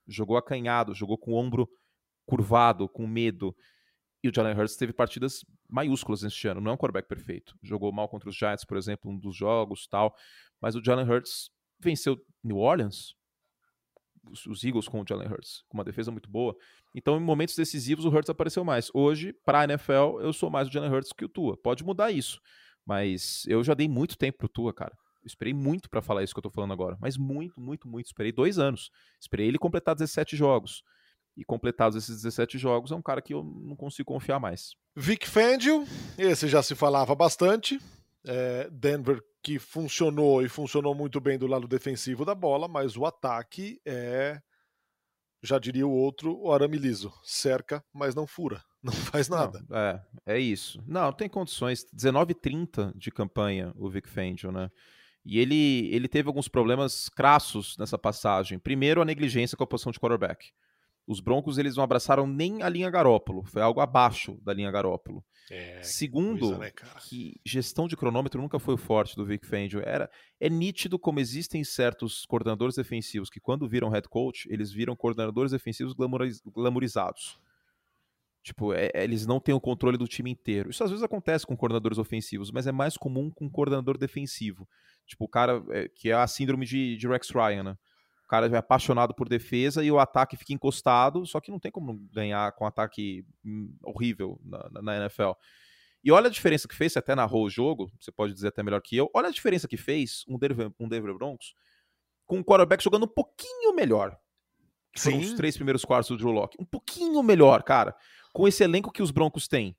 Jogou acanhado, jogou com o ombro curvado, com medo. E o Jalen Hurts teve partidas maiúsculas neste ano. Não é um quarterback perfeito. Jogou mal contra os Giants, por exemplo, um dos jogos tal. Mas o Jalen Hurts venceu New Orleans, os Eagles com o Jalen Hurts, com uma defesa muito boa. Então, em momentos decisivos, o Hurts apareceu mais. Hoje, para a NFL, eu sou mais o Jalen Hurts que o Tua. Pode mudar isso. Mas eu já dei muito tempo pro Tua, cara. Eu esperei muito para falar isso que eu tô falando agora. Mas muito, muito, muito. Esperei dois anos. Esperei ele completar 17 jogos. E completados esses 17 jogos, é um cara que eu não consigo confiar mais. Vic Fangio, esse já se falava bastante. É, Denver que funcionou e funcionou muito bem do lado defensivo da bola, mas o ataque é, já diria o outro, o arame liso. Cerca, mas não fura. Não faz nada. Não, é, é isso. Não, tem condições. 19-30 de campanha o Vic Fangio, né? E ele, ele teve alguns problemas crassos nessa passagem. Primeiro, a negligência com a posição de quarterback. Os Broncos eles não abraçaram nem a linha Garópolo, foi algo abaixo da linha Garópolo. É, Segundo, coisa, né, que gestão de cronômetro nunca foi o forte do Vic Fangio. Era, é nítido como existem certos coordenadores defensivos que quando viram head coach, eles viram coordenadores defensivos glamoriz, glamorizados. Tipo, é, é, eles não têm o controle do time inteiro. Isso às vezes acontece com coordenadores ofensivos, mas é mais comum com um coordenador defensivo. Tipo, o cara é, que é a síndrome de, de Rex Ryan, né? O cara é apaixonado por defesa e o ataque fica encostado, só que não tem como ganhar com um ataque hum, horrível na, na NFL. E olha a diferença que fez, você até narrou o jogo, você pode dizer até melhor que eu. Olha a diferença que fez um Denver, um Denver Broncos com o quarterback jogando um pouquinho melhor. Foram os três primeiros quartos do Drew Locke. Um pouquinho melhor, cara. Com esse elenco que os Broncos têm.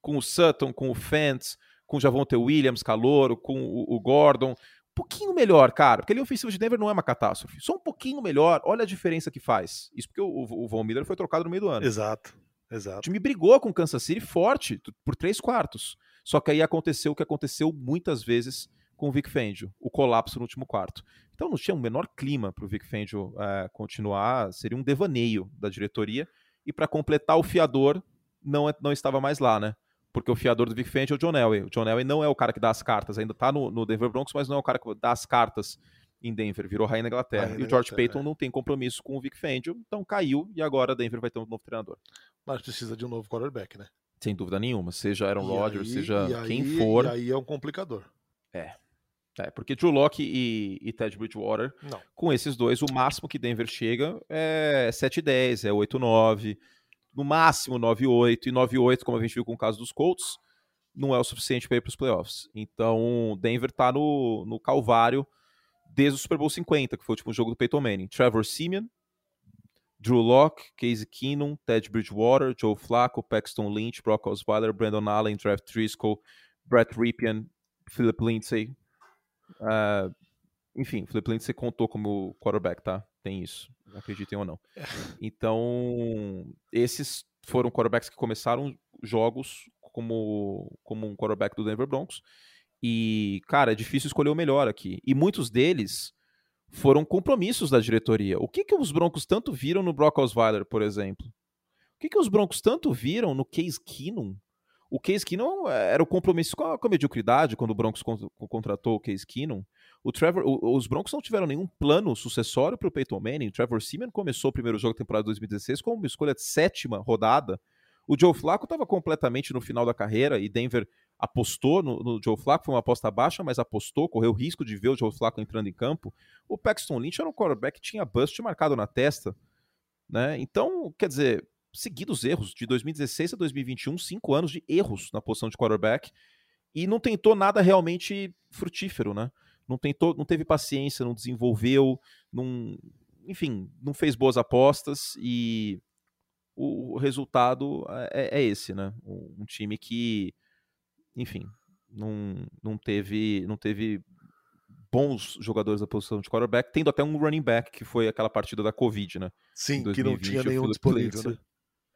Com o Sutton, com o Fentz, com o Javonte Williams, Calouro, com o, o Gordon pouquinho melhor, cara, porque ali a ofensiva de Denver não é uma catástrofe. Só um pouquinho melhor, olha a diferença que faz. Isso porque o, o Von Miller foi trocado no meio do ano. Exato, exato. O time brigou com o Kansas City forte, por três quartos. Só que aí aconteceu o que aconteceu muitas vezes com o Vic Fangio, o colapso no último quarto. Então não tinha um menor clima para o Vic Fangio é, continuar, seria um devaneio da diretoria. E para completar, o fiador não, é, não estava mais lá, né? Porque o fiador do Vic Fangio é o John Elway. O John Elway não é o cara que dá as cartas, ainda tá no, no Denver Broncos, mas não é o cara que dá as cartas em Denver, virou rainha da Inglaterra. Rainha e o George Payton é. não tem compromisso com o Vic Fangio, então caiu e agora Denver vai ter um novo treinador. Mas precisa de um novo quarterback, né? Sem dúvida nenhuma, seja Aaron Rodgers, seja quem for. E aí é um complicador. É. É, porque Drew Locke e, e Ted Bridgewater, não. com esses dois, o máximo que Denver chega é 7-10, é 8-9 no máximo 9-8, e 9-8, como a gente viu com o caso dos Colts, não é o suficiente para ir para os playoffs. Então, Denver está no, no calvário desde o Super Bowl 50, que foi o jogo do Peyton Manning. Trevor Simeon, Drew Locke, Casey Keenum, Ted Bridgewater, Joe Flacco, Paxton Lynch, Brock Osweiler, Brandon Allen, Trev Driscoll, Brett Ripien, Philip Lindsay. Uh, enfim, Philip Lindsay contou como quarterback, tá? Tem isso acreditem ou não. Então, esses foram quarterbacks que começaram jogos como, como um quarterback do Denver Broncos. E, cara, é difícil escolher o melhor aqui. E muitos deles foram compromissos da diretoria. O que, que os Broncos tanto viram no Brock Osweiler, por exemplo? O que, que os Broncos tanto viram no Case Keenum? O Case Keenum era o compromisso com a, com a mediocridade quando o Broncos contratou o Case Keenum. O Trevor, o, os Broncos não tiveram nenhum plano sucessório para o Peyton Manning. O Trevor Seaman começou o primeiro jogo da temporada 2016 com uma escolha de sétima rodada. O Joe Flacco estava completamente no final da carreira e Denver apostou no, no, Joe Flacco, foi uma aposta baixa, mas apostou, correu risco de ver o Joe Flacco entrando em campo. O Paxton Lynch era um quarterback que tinha bust marcado na testa. Né? Então, quer dizer, seguidos erros, de 2016 a 2021, cinco anos de erros na posição de quarterback, e não tentou nada realmente frutífero, né? Não tentou, não teve paciência, não desenvolveu, não, enfim, não fez boas apostas e o, o resultado é, é, esse, né? Um time que, enfim, não, não teve, não teve bons jogadores da posição de quarterback, tendo até um running back, que foi aquela partida da Covid, né? Sim, 2020, que não tinha nenhum disponível, né?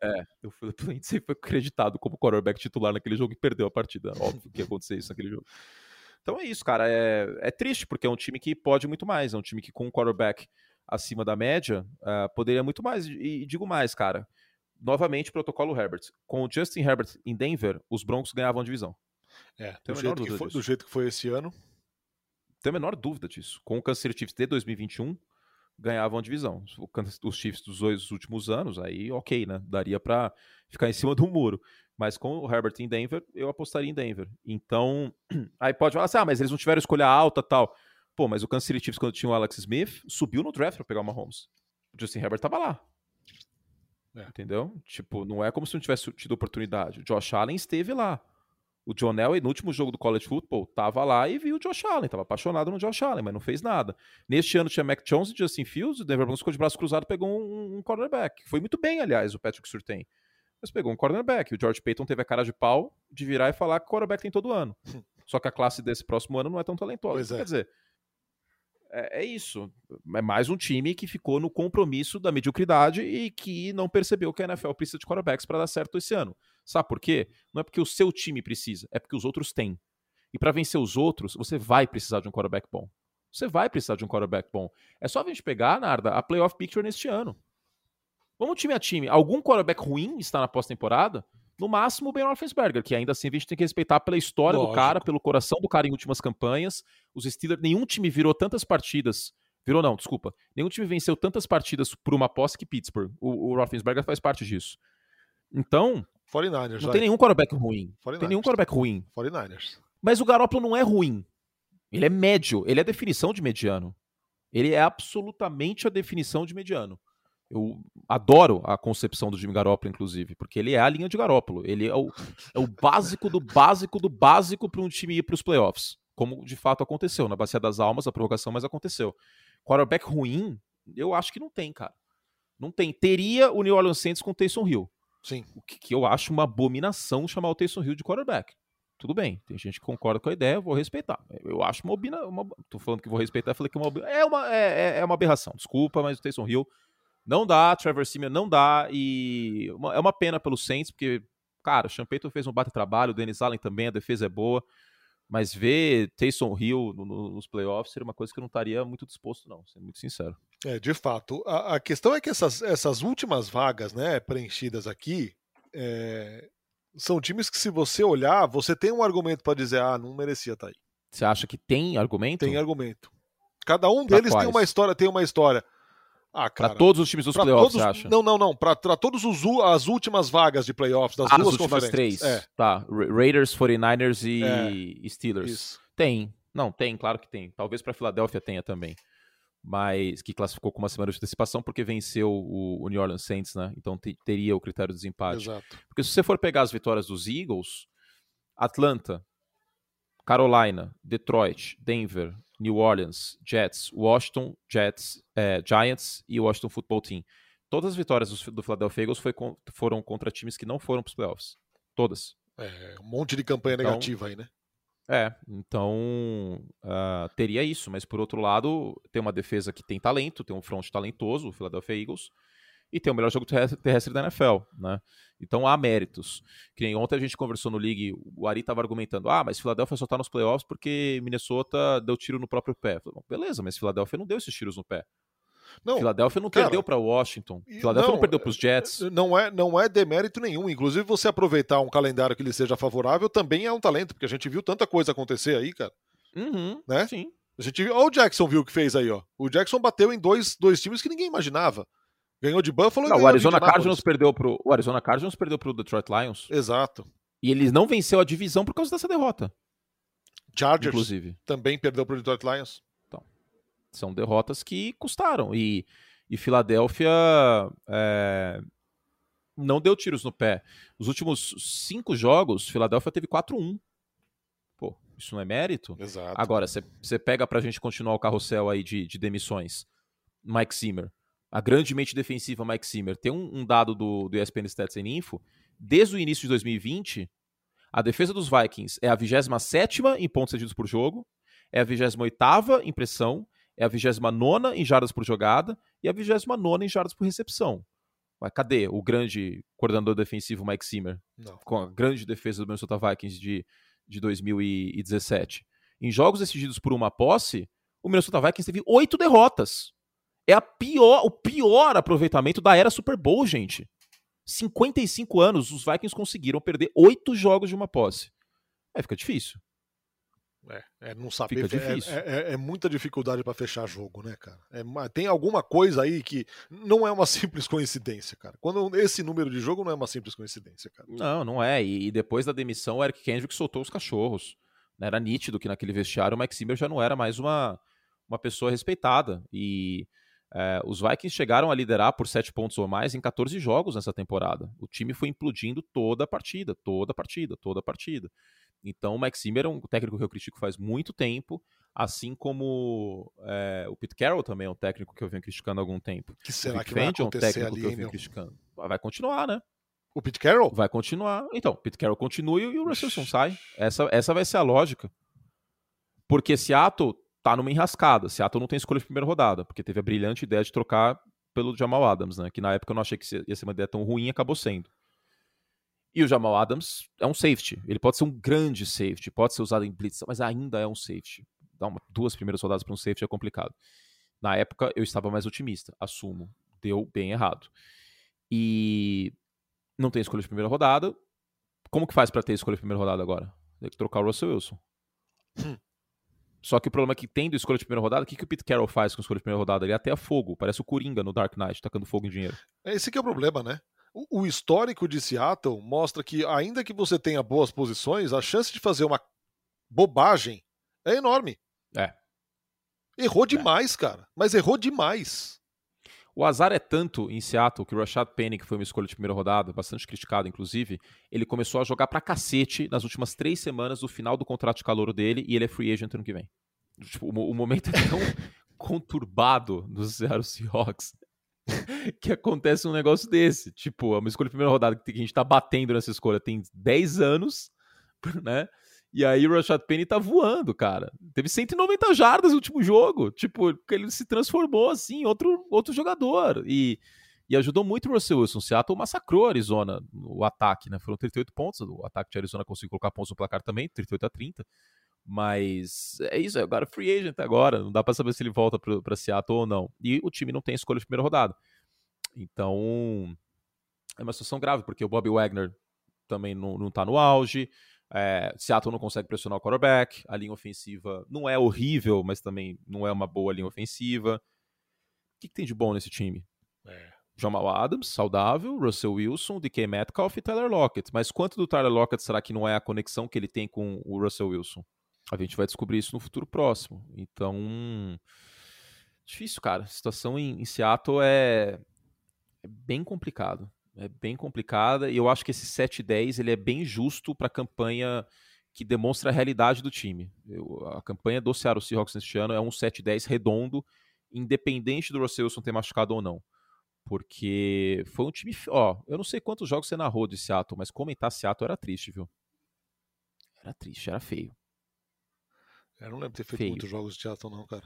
É, o Philip Lindsay foi acreditado como quarterback titular naquele jogo e perdeu a partida. Óbvio que ia acontecer isso naquele jogo. Então é isso, cara. É, é triste, porque é um time que pode muito mais. É um time que, com um quarterback acima da média, uh, poderia muito mais. E, e, digo mais, cara. Novamente, protocolo Herbert. Com o Justin Herbert em Denver, os Broncos ganhavam a divisão. É, do jeito, foi, do jeito, que foi, esse ano. Tem a menor dúvida disso. Com o City Chiefs de 2021, ganhavam a divisão. Os Chiefs dos dois últimos anos, aí ok, né? Daria para ficar em cima do muro. Mas com o Herbert em Denver, eu apostaria em Denver. Então, aí pode falar assim, ah, mas eles não tiveram escolha alta tal. Pô, mas o Kansas City Chiefs, quando tinha o Alex Smith, subiu no draft para pegar o Mahomes. O Justin Herbert tava lá. É. Entendeu? Tipo, não é como se não tivesse tido oportunidade. O Josh Allen esteve lá. O John Elway, no último jogo do college football, tava lá e viu o Josh Allen, tava apaixonado no Josh Allen, mas não fez nada. Neste ano tinha Mac Jones e Justin Fields, o Denver Broncos ficou de braço cruzado pegou um, um cornerback. Foi muito bem, aliás, o Patrick Surtain. Mas pegou um cornerback. O George Payton teve a cara de pau de virar e falar que o quarterback tem todo ano. Só que a classe desse próximo ano não é tão talentosa. É. Quer dizer, é, é, isso. É mais um time que ficou no compromisso da mediocridade e que não percebeu que a NFL precisa de quarterbacks para dar certo esse ano. Sabe por quê? Não é porque o seu time precisa, é porque os outros têm. E para vencer os outros, você vai precisar de um quarterback bom. Você vai precisar de um quarterback bom. É só a gente pegar, Narda, a playoff picture neste ano. Vamos time a time. Algum quarterback ruim está na pós-temporada? No máximo o Ben Roethlisberger, que ainda assim a gente tem que respeitar pela história Lógico. do cara, pelo coração do cara em últimas campanhas. Os Steelers, nenhum time virou tantas partidas. Virou não, desculpa. Nenhum time venceu tantas partidas por uma posse que Pittsburgh. O, o Roethlisberger faz parte disso. Então, 49ers, não vai. tem nenhum quarterback ruim. Não tem nenhum quarterback ruim. 49ers. Mas o Garoppolo não é ruim. Ele é médio. Ele é a definição de mediano. Ele é absolutamente a definição de mediano. Eu adoro a concepção do Jimmy Garoppolo, inclusive, porque ele é a linha de Garoppolo. Ele é o, é o básico do básico do básico para um time ir para os playoffs. Como de fato aconteceu. Na Bacia das Almas, a provocação, mas aconteceu. Quarterback ruim, eu acho que não tem, cara. Não tem. Teria o New Orleans Saints com o Taysom Hill. Sim. O que, que eu acho uma abominação chamar o Taysom Hill de quarterback. Tudo bem, tem gente que concorda com a ideia, eu vou respeitar. Eu acho uma obina, uma, tô falando que vou respeitar, falei que é uma, é uma, é, é uma aberração. Desculpa, mas o Taysom Hill não dá, Trevor Simeon não dá, e uma, é uma pena pelo Saints, porque, cara, o Payton fez um bate trabalho, o Dennis Allen também, a defesa é boa, mas ver Taysom Hill no, no, nos playoffs seria uma coisa que eu não estaria muito disposto, não, sendo muito sincero. É, de fato. A, a questão é que essas, essas últimas vagas, né, preenchidas aqui, é, são times que, se você olhar, você tem um argumento para dizer, ah, não merecia estar tá aí. Você acha que tem argumento? Tem argumento. Cada um deles tem uma história, tem uma história. Ah, para todos os times dos playoffs, todos, você acha? Não, não, não. Para todos os as últimas vagas de playoffs das ah, duas as últimas três. É. Tá. Raiders, 49ers e é. Steelers. Isso. Tem. Não, tem, claro que tem. Talvez para Filadélfia tenha também. Mas que classificou com uma semana de antecipação porque venceu o, o New Orleans Saints, né? Então te, teria o critério de desempate. Exato. Porque se você for pegar as vitórias dos Eagles, Atlanta, Carolina, Detroit, Denver, New Orleans, Jets, Washington, Jets, é, Giants e Washington Football Team. Todas as vitórias do, do Philadelphia Eagles foi, foram contra times que não foram para os playoffs. Todas. É, um monte de campanha então, negativa aí, né? É, então uh, teria isso, mas por outro lado, tem uma defesa que tem talento, tem um front talentoso, o Philadelphia Eagles, e tem o melhor jogo terrestre da NFL, né? Então há méritos. Que nem ontem a gente conversou no League, o Ari estava argumentando: ah, mas Filadélfia só está nos playoffs porque Minnesota deu tiro no próprio pé. Falei, beleza, mas Filadélfia não deu esses tiros no pé. Não, Filadélfia não cara, perdeu para Washington. Filadélfia não, não perdeu para os Jets. É, não é, não é demérito nenhum. Inclusive, você aproveitar um calendário que lhe seja favorável também é um talento, porque a gente viu tanta coisa acontecer aí, cara. Uhum, né? Sim. A gente viu, olha o Jackson viu o que fez aí, ó. O Jackson bateu em dois, dois times que ninguém imaginava. Ganhou de Buffalo não, e o Arizona Cardinals perdeu pro o Arizona Cardinals perdeu pro Detroit Lions. Exato. E eles não venceu a divisão por causa dessa derrota. Chargers inclusive. também perdeu pro Detroit Lions. São derrotas que custaram e e Filadélfia é, não deu tiros no pé. Os últimos cinco jogos, Filadélfia teve 4-1. Pô, isso não é mérito? Exato. Agora, você pega pra gente continuar o carrossel aí de, de demissões. Mike Zimmer a grande mente defensiva Mike Zimmer, tem um, um dado do, do ESPN Stats and Info, desde o início de 2020, a defesa dos Vikings é a 27 em pontos cedidos por jogo, é a 28 em pressão, é a 29 em jardas por jogada e a 29 em jardas por recepção. Mas cadê o grande coordenador defensivo Mike Zimmer? Não. Com a grande defesa do Minnesota Vikings de, de 2017. Em jogos decididos por uma posse, o Minnesota Vikings teve oito derrotas. É a pior, o pior aproveitamento da era Super Bowl, gente. 55 anos, os Vikings conseguiram perder oito jogos de uma posse. Aí fica difícil. É, é não saber. É, difícil. É, é, é muita dificuldade para fechar jogo, né, cara? É, tem alguma coisa aí que não é uma simples coincidência, cara. Quando esse número de jogo não é uma simples coincidência, cara. Não, não é. E, e depois da demissão, o Eric Kendrick soltou os cachorros. Né? Era nítido que naquele vestiário o Mike Zimmer já não era mais uma, uma pessoa respeitada. E é, os Vikings chegaram a liderar por sete pontos ou mais em 14 jogos nessa temporada. O time foi implodindo toda a partida, toda a partida, toda a partida. Então, o Mike Zimmer é um técnico que eu critico faz muito tempo, assim como é, o Pete Carroll também é um técnico que eu venho criticando há algum tempo. Que será que vai acontecer é um técnico ali, que eu venho criticando. Vai continuar, né? O Pete Carroll? Vai continuar. Então, o Pete Carroll continua e o Russellson sai. Essa, essa vai ser a lógica. Porque Seattle tá numa enrascada. Seattle não tem escolha de primeira rodada, porque teve a brilhante ideia de trocar pelo Jamal Adams, né? Que na época eu não achei que ia ser uma ideia tão ruim e acabou sendo. E o Jamal Adams é um safety. Ele pode ser um grande safety, pode ser usado em blitz, mas ainda é um safety. Dar uma, duas primeiras rodadas para um safety é complicado. Na época eu estava mais otimista, assumo. Deu bem errado. E não tem escolha de primeira rodada. Como que faz para ter escolha de primeira rodada agora? Tem que trocar o Russell Wilson. Hum. Só que o problema é que tendo escolha de primeira rodada, o que, que o Pete Carroll faz com escolha de primeira rodada? Ele até a fogo, parece o Coringa no Dark Knight, tacando fogo em dinheiro. Esse que é o problema, né? O, histórico de Seattle mostra que, ainda que você tenha boas posições, a chance de fazer uma bobagem é enorme. É. Errou é. demais, é. cara. Mas errou demais. O azar é tanto em Seattle que o Rashad Penny, que foi uma escolha de primeira rodada, bastante criticado inclusive, ele começou a jogar pra cacete nas últimas três semanas do final do contrato de calor dele e ele é free agent ano que vem. Tipo, o, o momento é tão conturbado dos Seattle Seahawks que acontece um negócio desse. Tipo, é uma escolha de primeira rodada que a gente tá batendo nessa escolha tem 10 anos, né? E aí o Rashad Penny tá voando, cara. Teve 190 jardas no último jogo. Tipo, ele se transformou assim em outro, outro jogador. E, e ajudou muito o Russell Wilson. Seattle massacrou a Arizona no ataque, né? Foram 38 pontos. O ataque de Arizona conseguiu colocar pontos no placar também, 38 a 30. Mas é isso, agora free agent agora, não dá para saber se ele volta para Seattle ou não. E o time não tem escolha de primeira rodada. Então, é uma situação grave, porque o Bobby Wagner também não, não tá no auge. É, Seattle não consegue pressionar o quarterback. A linha ofensiva não é horrível, mas também não é uma boa linha ofensiva. O que, que tem de bom nesse time? É. Jamal Adams, saudável, Russell Wilson, DK Metcalf e Tyler Lockett. Mas quanto do Tyler Lockett será que não é a conexão que ele tem com o Russell Wilson? A gente vai descobrir isso no futuro próximo. Então, difícil, cara. A situação em, em Seattle é, é, bem complicado. É bem complicada e eu acho que esse 7-10 ele é bem justo para a campanha que demonstra a realidade do time. Eu, a campanha do Seattle Seahawks neste ano é um 7-10 redondo, independente do Russell Wilson ter machucado ou não. Porque foi um time. Ó, eu não sei quantos jogos você narrou de Seattle, mas comentar Seattle era triste, viu? Era triste, era feio. Eu não lembro de ter feito Feio. muitos jogos de Seattle, não, cara.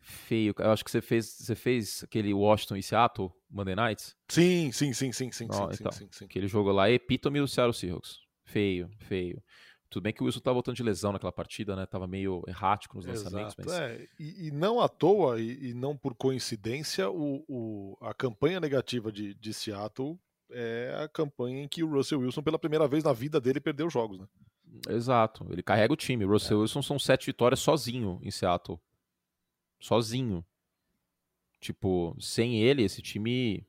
Feio. Eu acho que você fez, você fez aquele Washington e Seattle, Monday Nights? Sim, sim, sim, sim, sim, oh, sim, então, sim, sim, Aquele jogo lá, epítome do Seattle Seahawks. Feio, feio. Tudo bem que o Wilson estava voltando de lesão naquela partida, né? Tava meio errático nos lançamentos. Mas... É, e, e, não à toa, e, e não por coincidência, o, o, a campanha negativa de, de Seattle é a campanha em que o Russell Wilson, pela primeira vez na vida dele, perdeu jogos, né? Exato. Ele carrega o time. Russell é. Wilson são sete vitórias sozinho em Seattle. Sozinho. Tipo, sem ele, esse time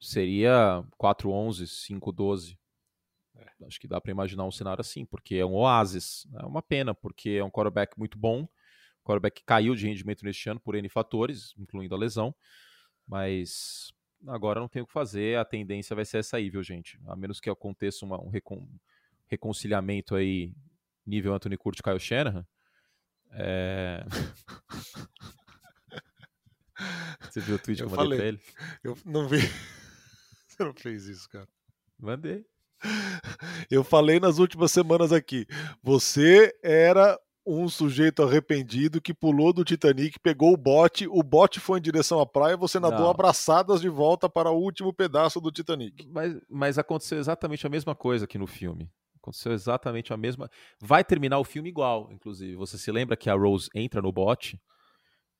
seria 4-11, 5-12. É. Acho que dá para imaginar um cenário assim, porque é um oásis. É uma pena, porque é um quarterback muito bom. quarterback que caiu de rendimento neste ano por N fatores, incluindo a lesão. Mas agora não tem o que fazer. A tendência vai ser essa aí, viu, gente? A menos que aconteça uma, um reconciliamento aí, nível Anthony Curti e Kyle Shanahan. É... Você viu o tweet eu que eu mandei falei. pra ele? Eu não vi. Você não fez isso, cara. Mandei. Eu falei nas últimas semanas aqui. Você era um sujeito arrependido que pulou do Titanic, pegou o bote, o bote foi em direção à praia, você nadou Não. abraçadas de volta para o último pedaço do Titanic. Mas, mas aconteceu exatamente a mesma coisa aqui no filme. Aconteceu exatamente a mesma. Vai terminar o filme igual, inclusive. Você se lembra que a Rose entra no bote?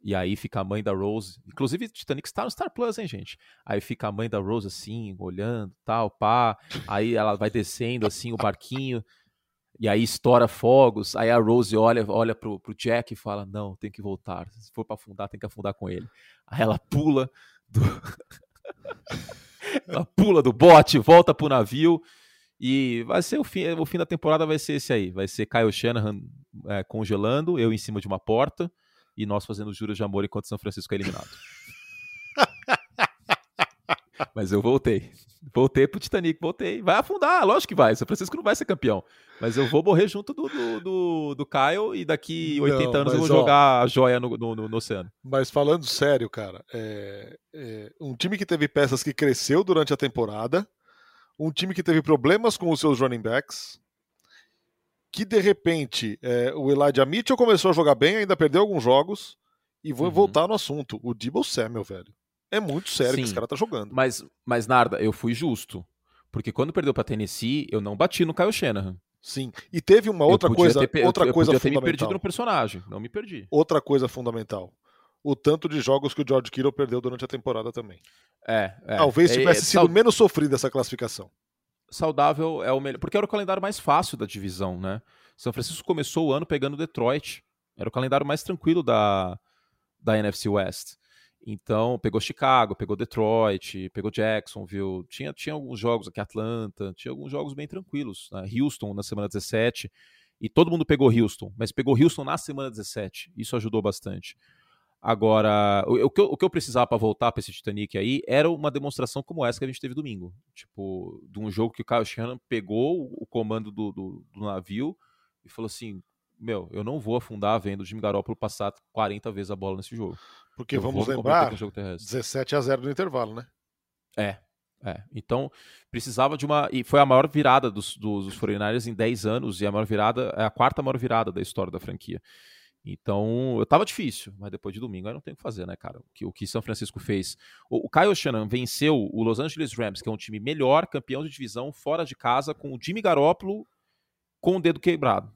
E aí fica a mãe da Rose. Inclusive, Titanic está no Star Plus, hein, gente? Aí fica a mãe da Rose assim, olhando, tal, pá. Aí ela vai descendo assim o barquinho. E aí estoura fogos. Aí a Rose olha, olha pro, pro Jack e fala: Não, tem que voltar. Se for pra afundar, tem que afundar com ele. Aí ela pula do. ela pula do bote, volta pro navio. E vai ser o fim, o fim da temporada vai ser esse aí. Vai ser Kyle Shanahan é, congelando, eu em cima de uma porta e nós fazendo juros de amor enquanto São Francisco é eliminado. Mas eu voltei. Voltei pro Titanic, voltei. Vai afundar, lógico que vai. São Francisco não vai ser campeão. Mas eu vou morrer junto do, do, do, do Kyle e daqui 80 Não, anos eu vou ó, jogar a joia no, no, no- no oceano. Mas falando sério, cara, é, é, um time que teve peças que cresceu durante a temporada, um time que teve problemas com os seus running backs, que de repente é, o Elijah Mitchell começou a jogar bem, ainda perdeu alguns jogos, e vou Uhum. voltar no assunto. O Debo Samuel, velho. É muito sério que Sim. esse cara tá jogando. Mas, mas Narda, eu fui justo. Porque quando perdeu pra Tennessee, eu não bati no Kyle Shanahan. Sim. E teve uma Eu outra coisa, ter outra eu coisa podia ter me fundamental. perdido no personagem. Não me perdi. Outra coisa fundamental. O tanto de jogos que o George Kittle perdeu durante a temporada também. É, é. Talvez É, tivesse é, sido sau- menos sofrida essa classificação. saudável é o melhor. Porque era o calendário mais fácil da divisão, né? São Francisco começou o ano pegando Detroit. Era o calendário mais tranquilo da, da NFC West. Então, pegou Chicago, pegou Detroit, pegou Jacksonville. Tinha, tinha alguns jogos aqui, Atlanta, tinha alguns jogos bem tranquilos. né? Houston na semana 17. E todo mundo pegou Houston, mas pegou Houston na semana 17. Isso ajudou bastante. Agora, o, o que, eu, o que eu precisava para voltar para esse Titanic aí era uma demonstração como essa que a gente teve domingo. Tipo, de um jogo que o Kyle Shanahan pegou o, comando do, do, do navio e falou assim: Meu, eu não vou afundar vendo o Jimmy Garoppolo passar 40 vezes a bola nesse jogo. Porque Eu vamos lembrar, com o jogo terrestre. 17 a 0 no intervalo, né? É, é. Então, precisava de uma. E foi a maior virada dos, dos, dos 49ers em 10 anos, e a maior virada é a quarta maior virada da história da franquia. Então, eu tava difícil, mas depois de domingo aí não tem o que fazer, né, cara? O que, o que São Francisco fez. O, o Kyle Shanahan venceu o Los Angeles Rams, que é um time melhor, campeão de divisão, fora de casa, com o Jimmy Garoppolo com o dedo quebrado,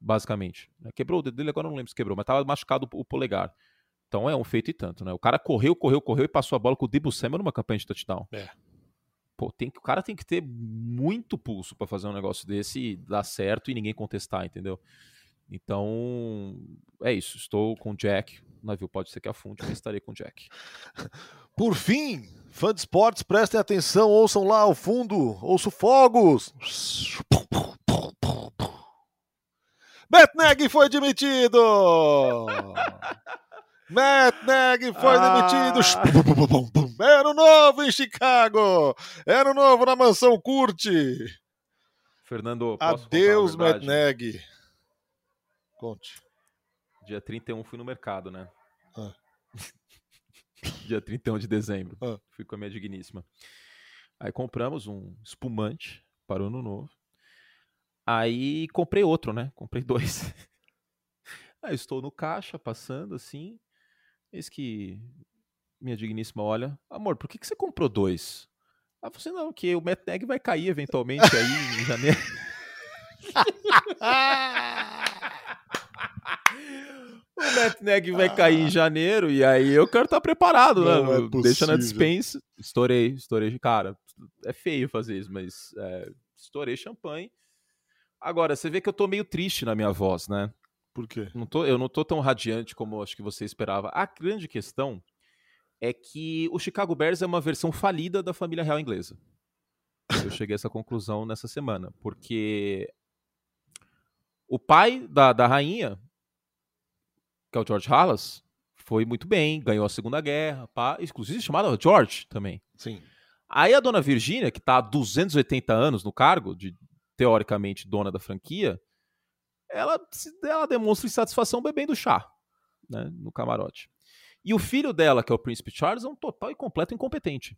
basicamente. Quebrou o dedo dele, agora eu não lembro se quebrou, mas tava machucado o polegar. Então é um feito e tanto, né? O cara correu, correu, correu e passou a bola com o Debo Samuel numa campanha de touchdown. É. Pô, tem que, o cara tem que ter muito pulso pra fazer um negócio desse e dar certo e ninguém contestar, entendeu? Então, é isso. Estou com o Jack. O navio pode ser que afunde, mas estarei com o Jack. Por fim, fã de esportes, prestem atenção, ouçam lá ao fundo, ouço fogos. Matt foi demitido! Nagy foi Ah. demitido! Era o novo em Chicago! Era o novo na mansão Curte! Fernando, posso Adeus? Nagy. Conte. Dia 31 fui no mercado, né? Ah. Dia 31 de dezembro. Ah. Fui com a minha digníssima. Aí compramos um espumante para o ano novo. Aí comprei outro, né? Comprei dois. Aí estou no caixa, passando assim. Eis que minha digníssima olha. Amor, por que, que você comprou dois? Ela falou assim, não, que o Matt Nagy vai cair eventualmente aí em janeiro. O Matt Nagy vai cair em janeiro e aí eu quero estar preparado, Não né? é Deixa na dispensa. Estourei, estourei. Cara, é feio fazer isso, mas é, estourei champanhe. Agora, você vê que eu tô meio triste na minha voz, né? Por quê? Não tô, eu não tô tão radiante como acho que você esperava. A grande questão é que o Chicago Bears é uma versão falida da família real inglesa. Eu cheguei a essa conclusão nessa semana, porque o pai da, da rainha, que é o George Halas, foi muito bem, ganhou a Segunda Guerra, pá, inclusive chamado George também. Sim. Aí a dona Virgínia, que tá há 280 anos no cargo, de teoricamente dona da franquia, ela, ela demonstra insatisfação bebendo chá né, no camarote. E o filho dela, que é o Príncipe Charles, é um total e completo incompetente.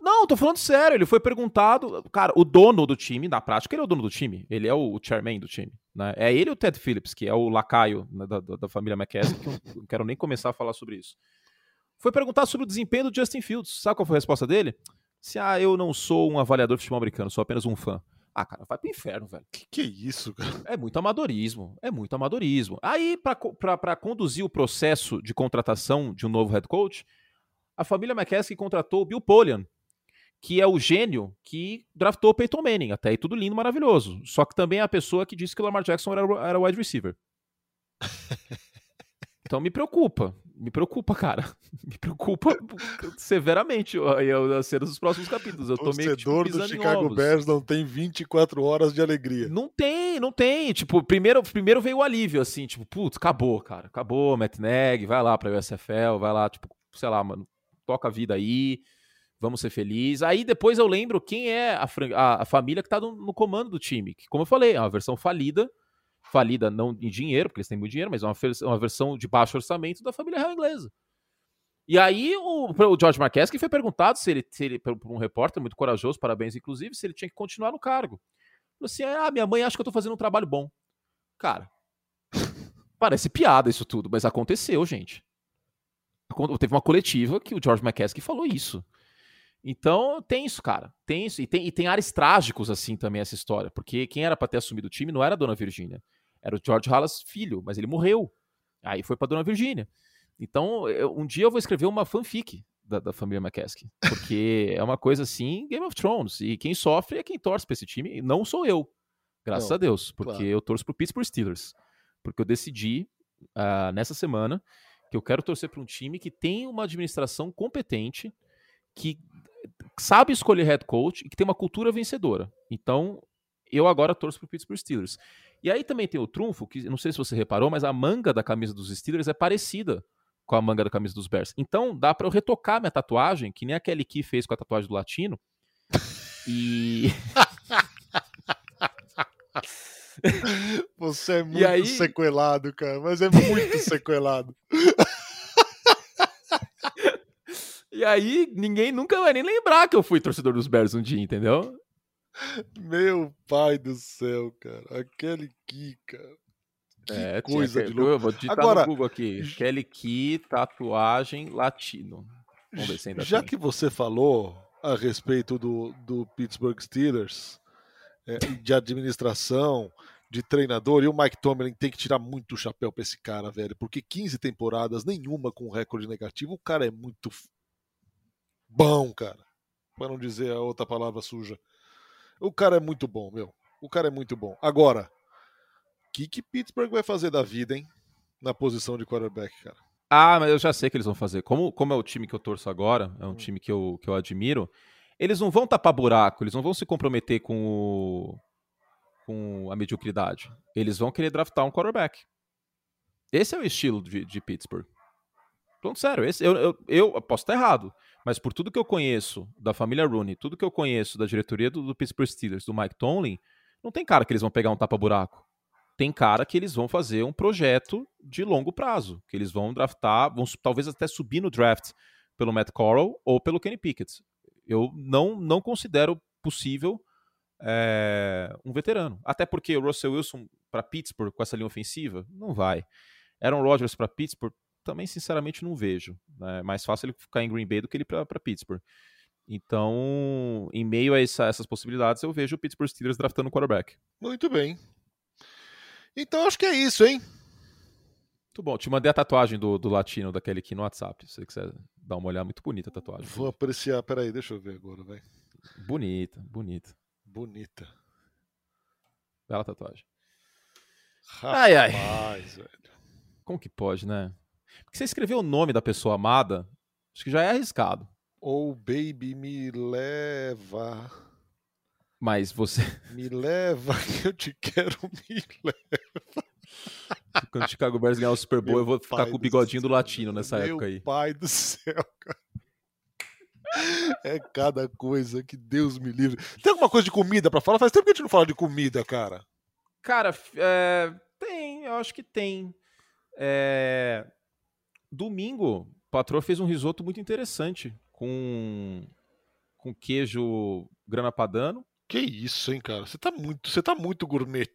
Não, tô falando sério. Ele foi perguntado. Cara, o dono do time, na prática, ele é o dono do time. Ele é o chairman do time. Né? É ele o Ted Phillips, que é o lacaio né, da, da, família McKessie, que eu não quero nem começar a falar sobre isso. Foi perguntar sobre o desempenho do Justin Fields. Sabe qual foi a resposta dele? Se, ah, eu não sou um avaliador de futebol americano, sou apenas um fã. Ah, cara, vai pro inferno, velho. Que que é isso, cara? É muito amadorismo. É muito amadorismo. Aí, para conduzir o processo de contratação de um novo head coach, a família McKessie contratou o Bill Polian, que é o gênio que draftou o Peyton Manning. Até aí tudo lindo, maravilhoso. Só que também é a pessoa que disse que o Lamar Jackson era, era wide receiver. então me preocupa. Me preocupa, cara. Me preocupa severamente a cena dos próximos capítulos. Eu o torcedor meio, tipo, do Chicago Bears não tem 24 horas de alegria. Não tem, não tem. Tipo, primeiro, primeiro veio o alívio, assim, tipo, putz, acabou, cara. Acabou, Matt Neg, vai lá pra USFL, vai lá, tipo, sei lá, mano, toca a vida aí vamos ser felizes. Aí depois eu lembro quem é a, a, a família que está no, no, comando do time. Que, como eu falei, é uma versão falida, falida não em dinheiro, porque eles têm muito dinheiro, mas é uma, uma versão de baixo orçamento da família real inglesa. E aí o, o George Marquez foi perguntado se ele, se ele, por um repórter muito corajoso, parabéns inclusive, se ele tinha que continuar no cargo. Falou assim, ah, minha mãe acha que eu tô fazendo um trabalho bom. Cara, parece piada isso tudo, mas aconteceu, gente. Teve uma coletiva que o George McCaskey falou isso. Então, tem isso, cara. Tem isso. E tem, e tem ares trágicos, assim, também, essa história. Porque quem era para ter assumido o time não era a Dona Virgínia. Era o George Halas filho, mas ele morreu. Aí foi pra Dona Virgínia. Então, eu, um dia eu vou escrever uma fanfic da, da família McCaskey. Porque é uma coisa assim, Game of Thrones. E quem sofre é quem torce pra esse time. E não sou eu. Graças não, a Deus. Porque claro. eu torço pro Pittsburgh Steelers. Porque eu decidi, uh, nessa semana, que eu quero torcer para um time que tem uma administração competente, que sabe escolher head coach e que tem uma cultura vencedora. Então, eu agora torço para o Pittsburgh Steelers. E aí também tem o trunfo, que não sei se você reparou, mas a manga da camisa dos Steelers é parecida com a manga da camisa dos Bears. Então, dá para eu retocar minha tatuagem, que nem a Kelly Key fez com a tatuagem do Latino. E. Você é muito aí... sequelado, cara, mas é muito sequelado. E aí, ninguém nunca vai nem lembrar que eu fui torcedor dos Bears um dia, entendeu? Meu pai do céu, cara. Aquele Ki, cara. Que é, coisa tinha, de louco. Eu vou digitar Agora, no Google aqui. Kelly Key, tatuagem latino. Vamos ver se ainda Já tem. que você falou a respeito do, do Pittsburgh Steelers, é, de administração, de treinador, e o Mike Tomlin tem que tirar muito o chapéu pra esse cara, velho, porque 15 temporadas, nenhuma com recorde negativo, o cara é muito bom, cara. Para não dizer a outra palavra suja. O cara é muito bom, meu. O cara é muito bom. Agora, o que, que Pittsburgh vai fazer da vida, hein? Na posição de quarterback, cara. Ah, mas eu já sei que eles vão fazer. Como, como é o time que eu torço agora, é um hum. time que eu, que eu admiro, eles não vão tapar buraco, eles não vão se comprometer com, o, com a mediocridade. Eles vão querer draftar um quarterback. Esse é o estilo de, de Pittsburgh. Pronto, sério, esse, eu, eu, eu posso estar errado. Mas por tudo que eu conheço da família Rooney, tudo que eu conheço da diretoria do, do Pittsburgh Steelers, do Mike Tomlin, não tem cara que eles vão pegar um tapa-buraco. Tem cara que eles vão fazer um projeto de longo prazo, que eles vão draftar, vão talvez até subir no draft pelo Matt Corral ou pelo Kenny Pickett. Eu não, não considero possível é, um veterano. Até porque o Russell Wilson para Pittsburgh com essa linha ofensiva, não vai. Aaron Rodgers para Pittsburgh, também, sinceramente, não vejo. Né? É mais fácil ele ficar em Green Bay do que ele para Pittsburgh. Então, em meio a essa, essas possibilidades, eu vejo o Pittsburgh Steelers draftando o quarterback. Muito bem. Então, acho que é isso, hein? Muito bom. Te mandei a tatuagem do, do latino daquele aqui no WhatsApp. Se você quiser dar uma olhada, muito bonita a tatuagem. Vou apreciar. Peraí, deixa eu ver agora, vai. Bonita, bonita. Bonita. Bela tatuagem. Rapaz, ai, ai. velho. Como que pode, né? Porque você escrever o nome da pessoa amada, acho que já é arriscado. Ou oh, baby me leva. Mas você. Me leva, que eu te quero, me leva. Quando o Chicago Bears ganhar o Super Bowl, Meu eu vou ficar com o bigodinho do, do latino nessa Meu época aí. Pai do céu, cara. É cada coisa que Deus me livre. Tem alguma coisa de comida para falar? Faz tempo que a gente não fala de comida, cara. Cara, é... tem, eu acho que tem. É... Domingo, o patrão fez um risoto muito interessante com, com queijo grana padano. Que isso, hein, cara? Você tá muito, você tá muito gourmet.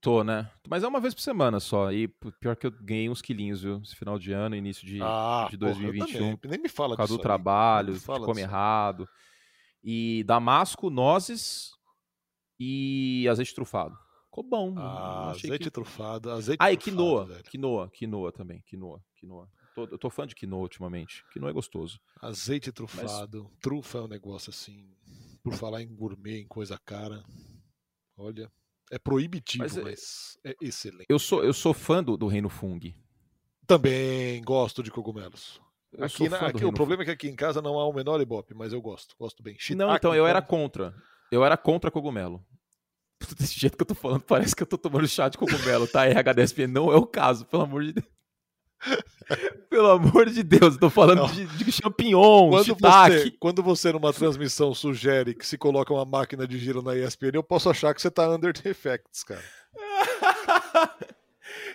Tô, né? Mas é uma vez por semana só. E pior que eu ganhei uns quilinhos, viu? Esse final de ano, início de, Ah, de porra, eu 2021. também. Nem me fala por causa disso do trabalho, de come errado. E damasco, nozes e azeite trufado. Ficou bom. Ah, Não azeite que... trufado, azeite Ah, e quinoa. velho. Quinoa, quinoa também. Quinoa, quinoa. Tô, eu tô fã de quinoa ultimamente. Quinoa é gostoso. Azeite trufado, trufa é um negócio assim, por falar em gourmet, em coisa cara. Olha, é proibitivo, Mas mas, é- é excelente. Eu sou, eu sou fã do, do Reino Fung. Também gosto de cogumelos. Eu Aqui, na- aqui o problema é que aqui em casa não há o menor ibope, mas eu gosto, gosto bem. Não, Shiitake, então, eu era contra. Eu era contra cogumelo. Desse jeito que eu tô falando, parece que eu tô tomando chá de cogumelo, tá? RHDSP não é o caso, pelo amor de Deus. Pelo amor de Deus, eu tô falando de, de champignon, Quando shiitake. você, quando você numa transmissão sugere que se coloca uma máquina de giro na ESPN, eu posso achar que você tá under the effects, cara.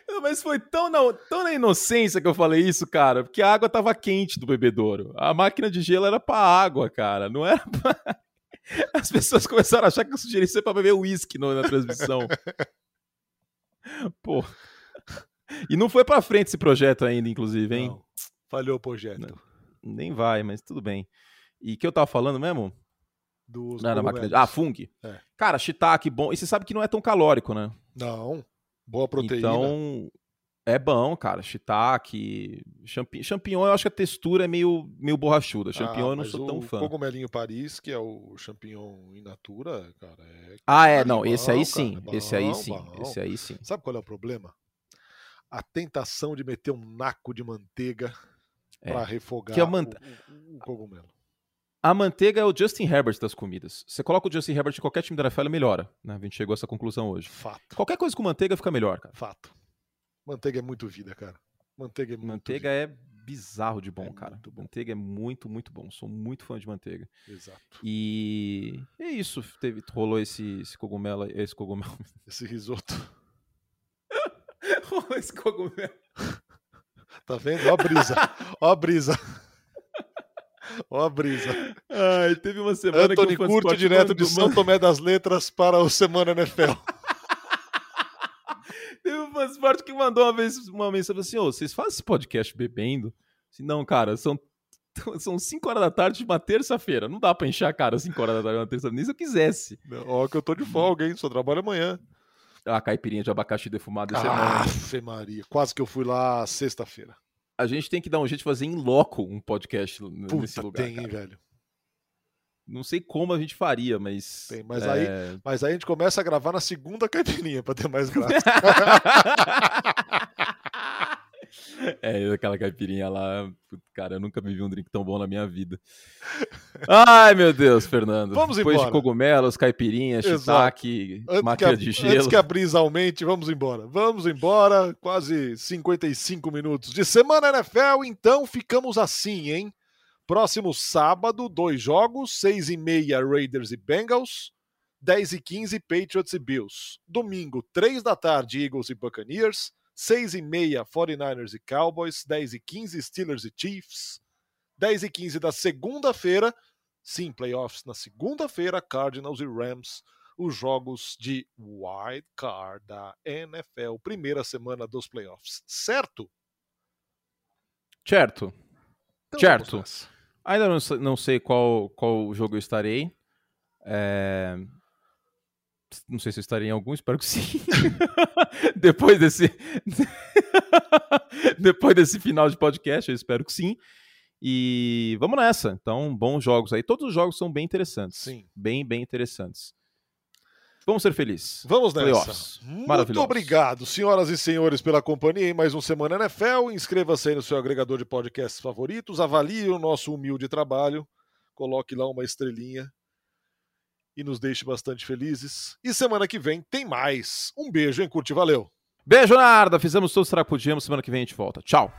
Não, Mas foi tão na, tão na inocência que eu falei isso, cara, porque a água tava quente do bebedouro. A máquina de gelo era pra água, cara, não era pra... As pessoas começaram a achar que eu sugeri ser pra beber uísque na transmissão. Pô. E não foi pra frente esse projeto ainda, inclusive, hein? Não, falhou o projeto. Nem vai, mas tudo bem. E que eu tava falando mesmo? Dos Não era máquina de... Ah, fungo. É. Cara, shiitake bom. E você sabe que não é tão calórico, né? Não, boa proteína. Então, é bom, cara. Shiitake, champi... champignon, eu acho que a textura é meio, meio borrachuda. Champignon Ah, eu não sou o tão fã. cogumelinho Paris, que é o champignon in natura, cara, é... Ah, é, não, esse aí cara, sim. bom, esse aí sim. Esse aí sim. Sabe qual é o problema? A tentação de meter um naco de manteiga É. pra refogar Que a mante- o, o- o cogumelo. A manteiga é o Justin Herbert das comidas. Você coloca o Justin Herbert em qualquer time da NFL, ele melhora. Né? A gente chegou a essa conclusão hoje. Fato, Qualquer coisa com manteiga fica melhor, cara. fato. Manteiga é muito vida, cara. Manteiga é muito Manteiga é bizarro de bom, É cara. bom. Manteiga é muito, muito bom. Sou muito fã de manteiga. vida. Exato. E é isso. Teve, rolou esse, esse cogumelo. Esse cogumelo. Esse risoto. rolou esse cogumelo. Tá vendo? Ó a brisa. Ó a brisa. Ó a brisa. Ai, teve uma semana Anthony que o curte Fansport direto de São Tomé das Letras para o Semana NFL. Um Fansport que mandou uma vez uma mensagem assim: Ô, vocês fazem esse podcast bebendo? Assim, não, cara, são. São 5 horas da tarde de uma terça-feira. Não dá pra encher a cara 5 horas da tarde de uma terça-feira. Nem se eu quisesse. Ó, que eu tô de folga, hein? Só trabalho amanhã. A caipirinha de abacaxi defumado é bom. Afe Maria. Quase que eu fui lá sexta-feira. A gente tem que dar um jeito de fazer em loco um podcast n- nesse Puta, lugar. tem, hein, cara. velho. Não sei como a gente faria, mas. Tem, mas é, Mas aí a gente começa a gravar na segunda caipirinha pra ter mais graça. É, aquela caipirinha lá, cara, eu nunca bebi um drink tão bom na minha vida. Ai, meu Deus, Fernando. Vamos Depois embora. de cogumelos, caipirinhas, Exato. shiitake, Antes máquina de antes gelo. que a brisa aumente, vamos embora. Vamos embora. Quase 55 minutos de semana NFL. Então ficamos assim, hein? Próximo sábado, dois jogos: 6 e meia Raiders e Bengals. 10 e 15 Patriots e Bills. Domingo, 3 da tarde, Eagles e Buccaneers. 6 e meia 49ers e Cowboys. 10 e 15 Steelers e Chiefs. 10 e 15 da segunda-feira, sim, playoffs na segunda-feira, Cardinals e Rams os jogos de wild card da NFL, primeira semana dos playoffs, certo? Certo. Então Certo. Ainda não, não sei qual, qual jogo eu estarei. É, Não sei se eu estarei em algum, espero que sim. Depois desse. Depois desse final de podcast, eu espero que sim. E vamos nessa. Então, bons jogos aí. Todos os jogos são bem interessantes. Sim. Bem, bem interessantes. Vamos ser felizes. Vamos nessa. Playoffs. Muito obrigado, senhoras e senhores, pela companhia em mais um Semana NFL. Inscreva-se aí no seu agregador de podcasts favoritos, avalie o nosso humilde trabalho, coloque lá uma estrelinha e nos deixe bastante felizes. E semana que vem tem mais. Um beijo, hein, Curte? Valeu! Beijo, Narda. Fizemos tudo, será que podíamos. Semana que vem a gente volta. Tchau.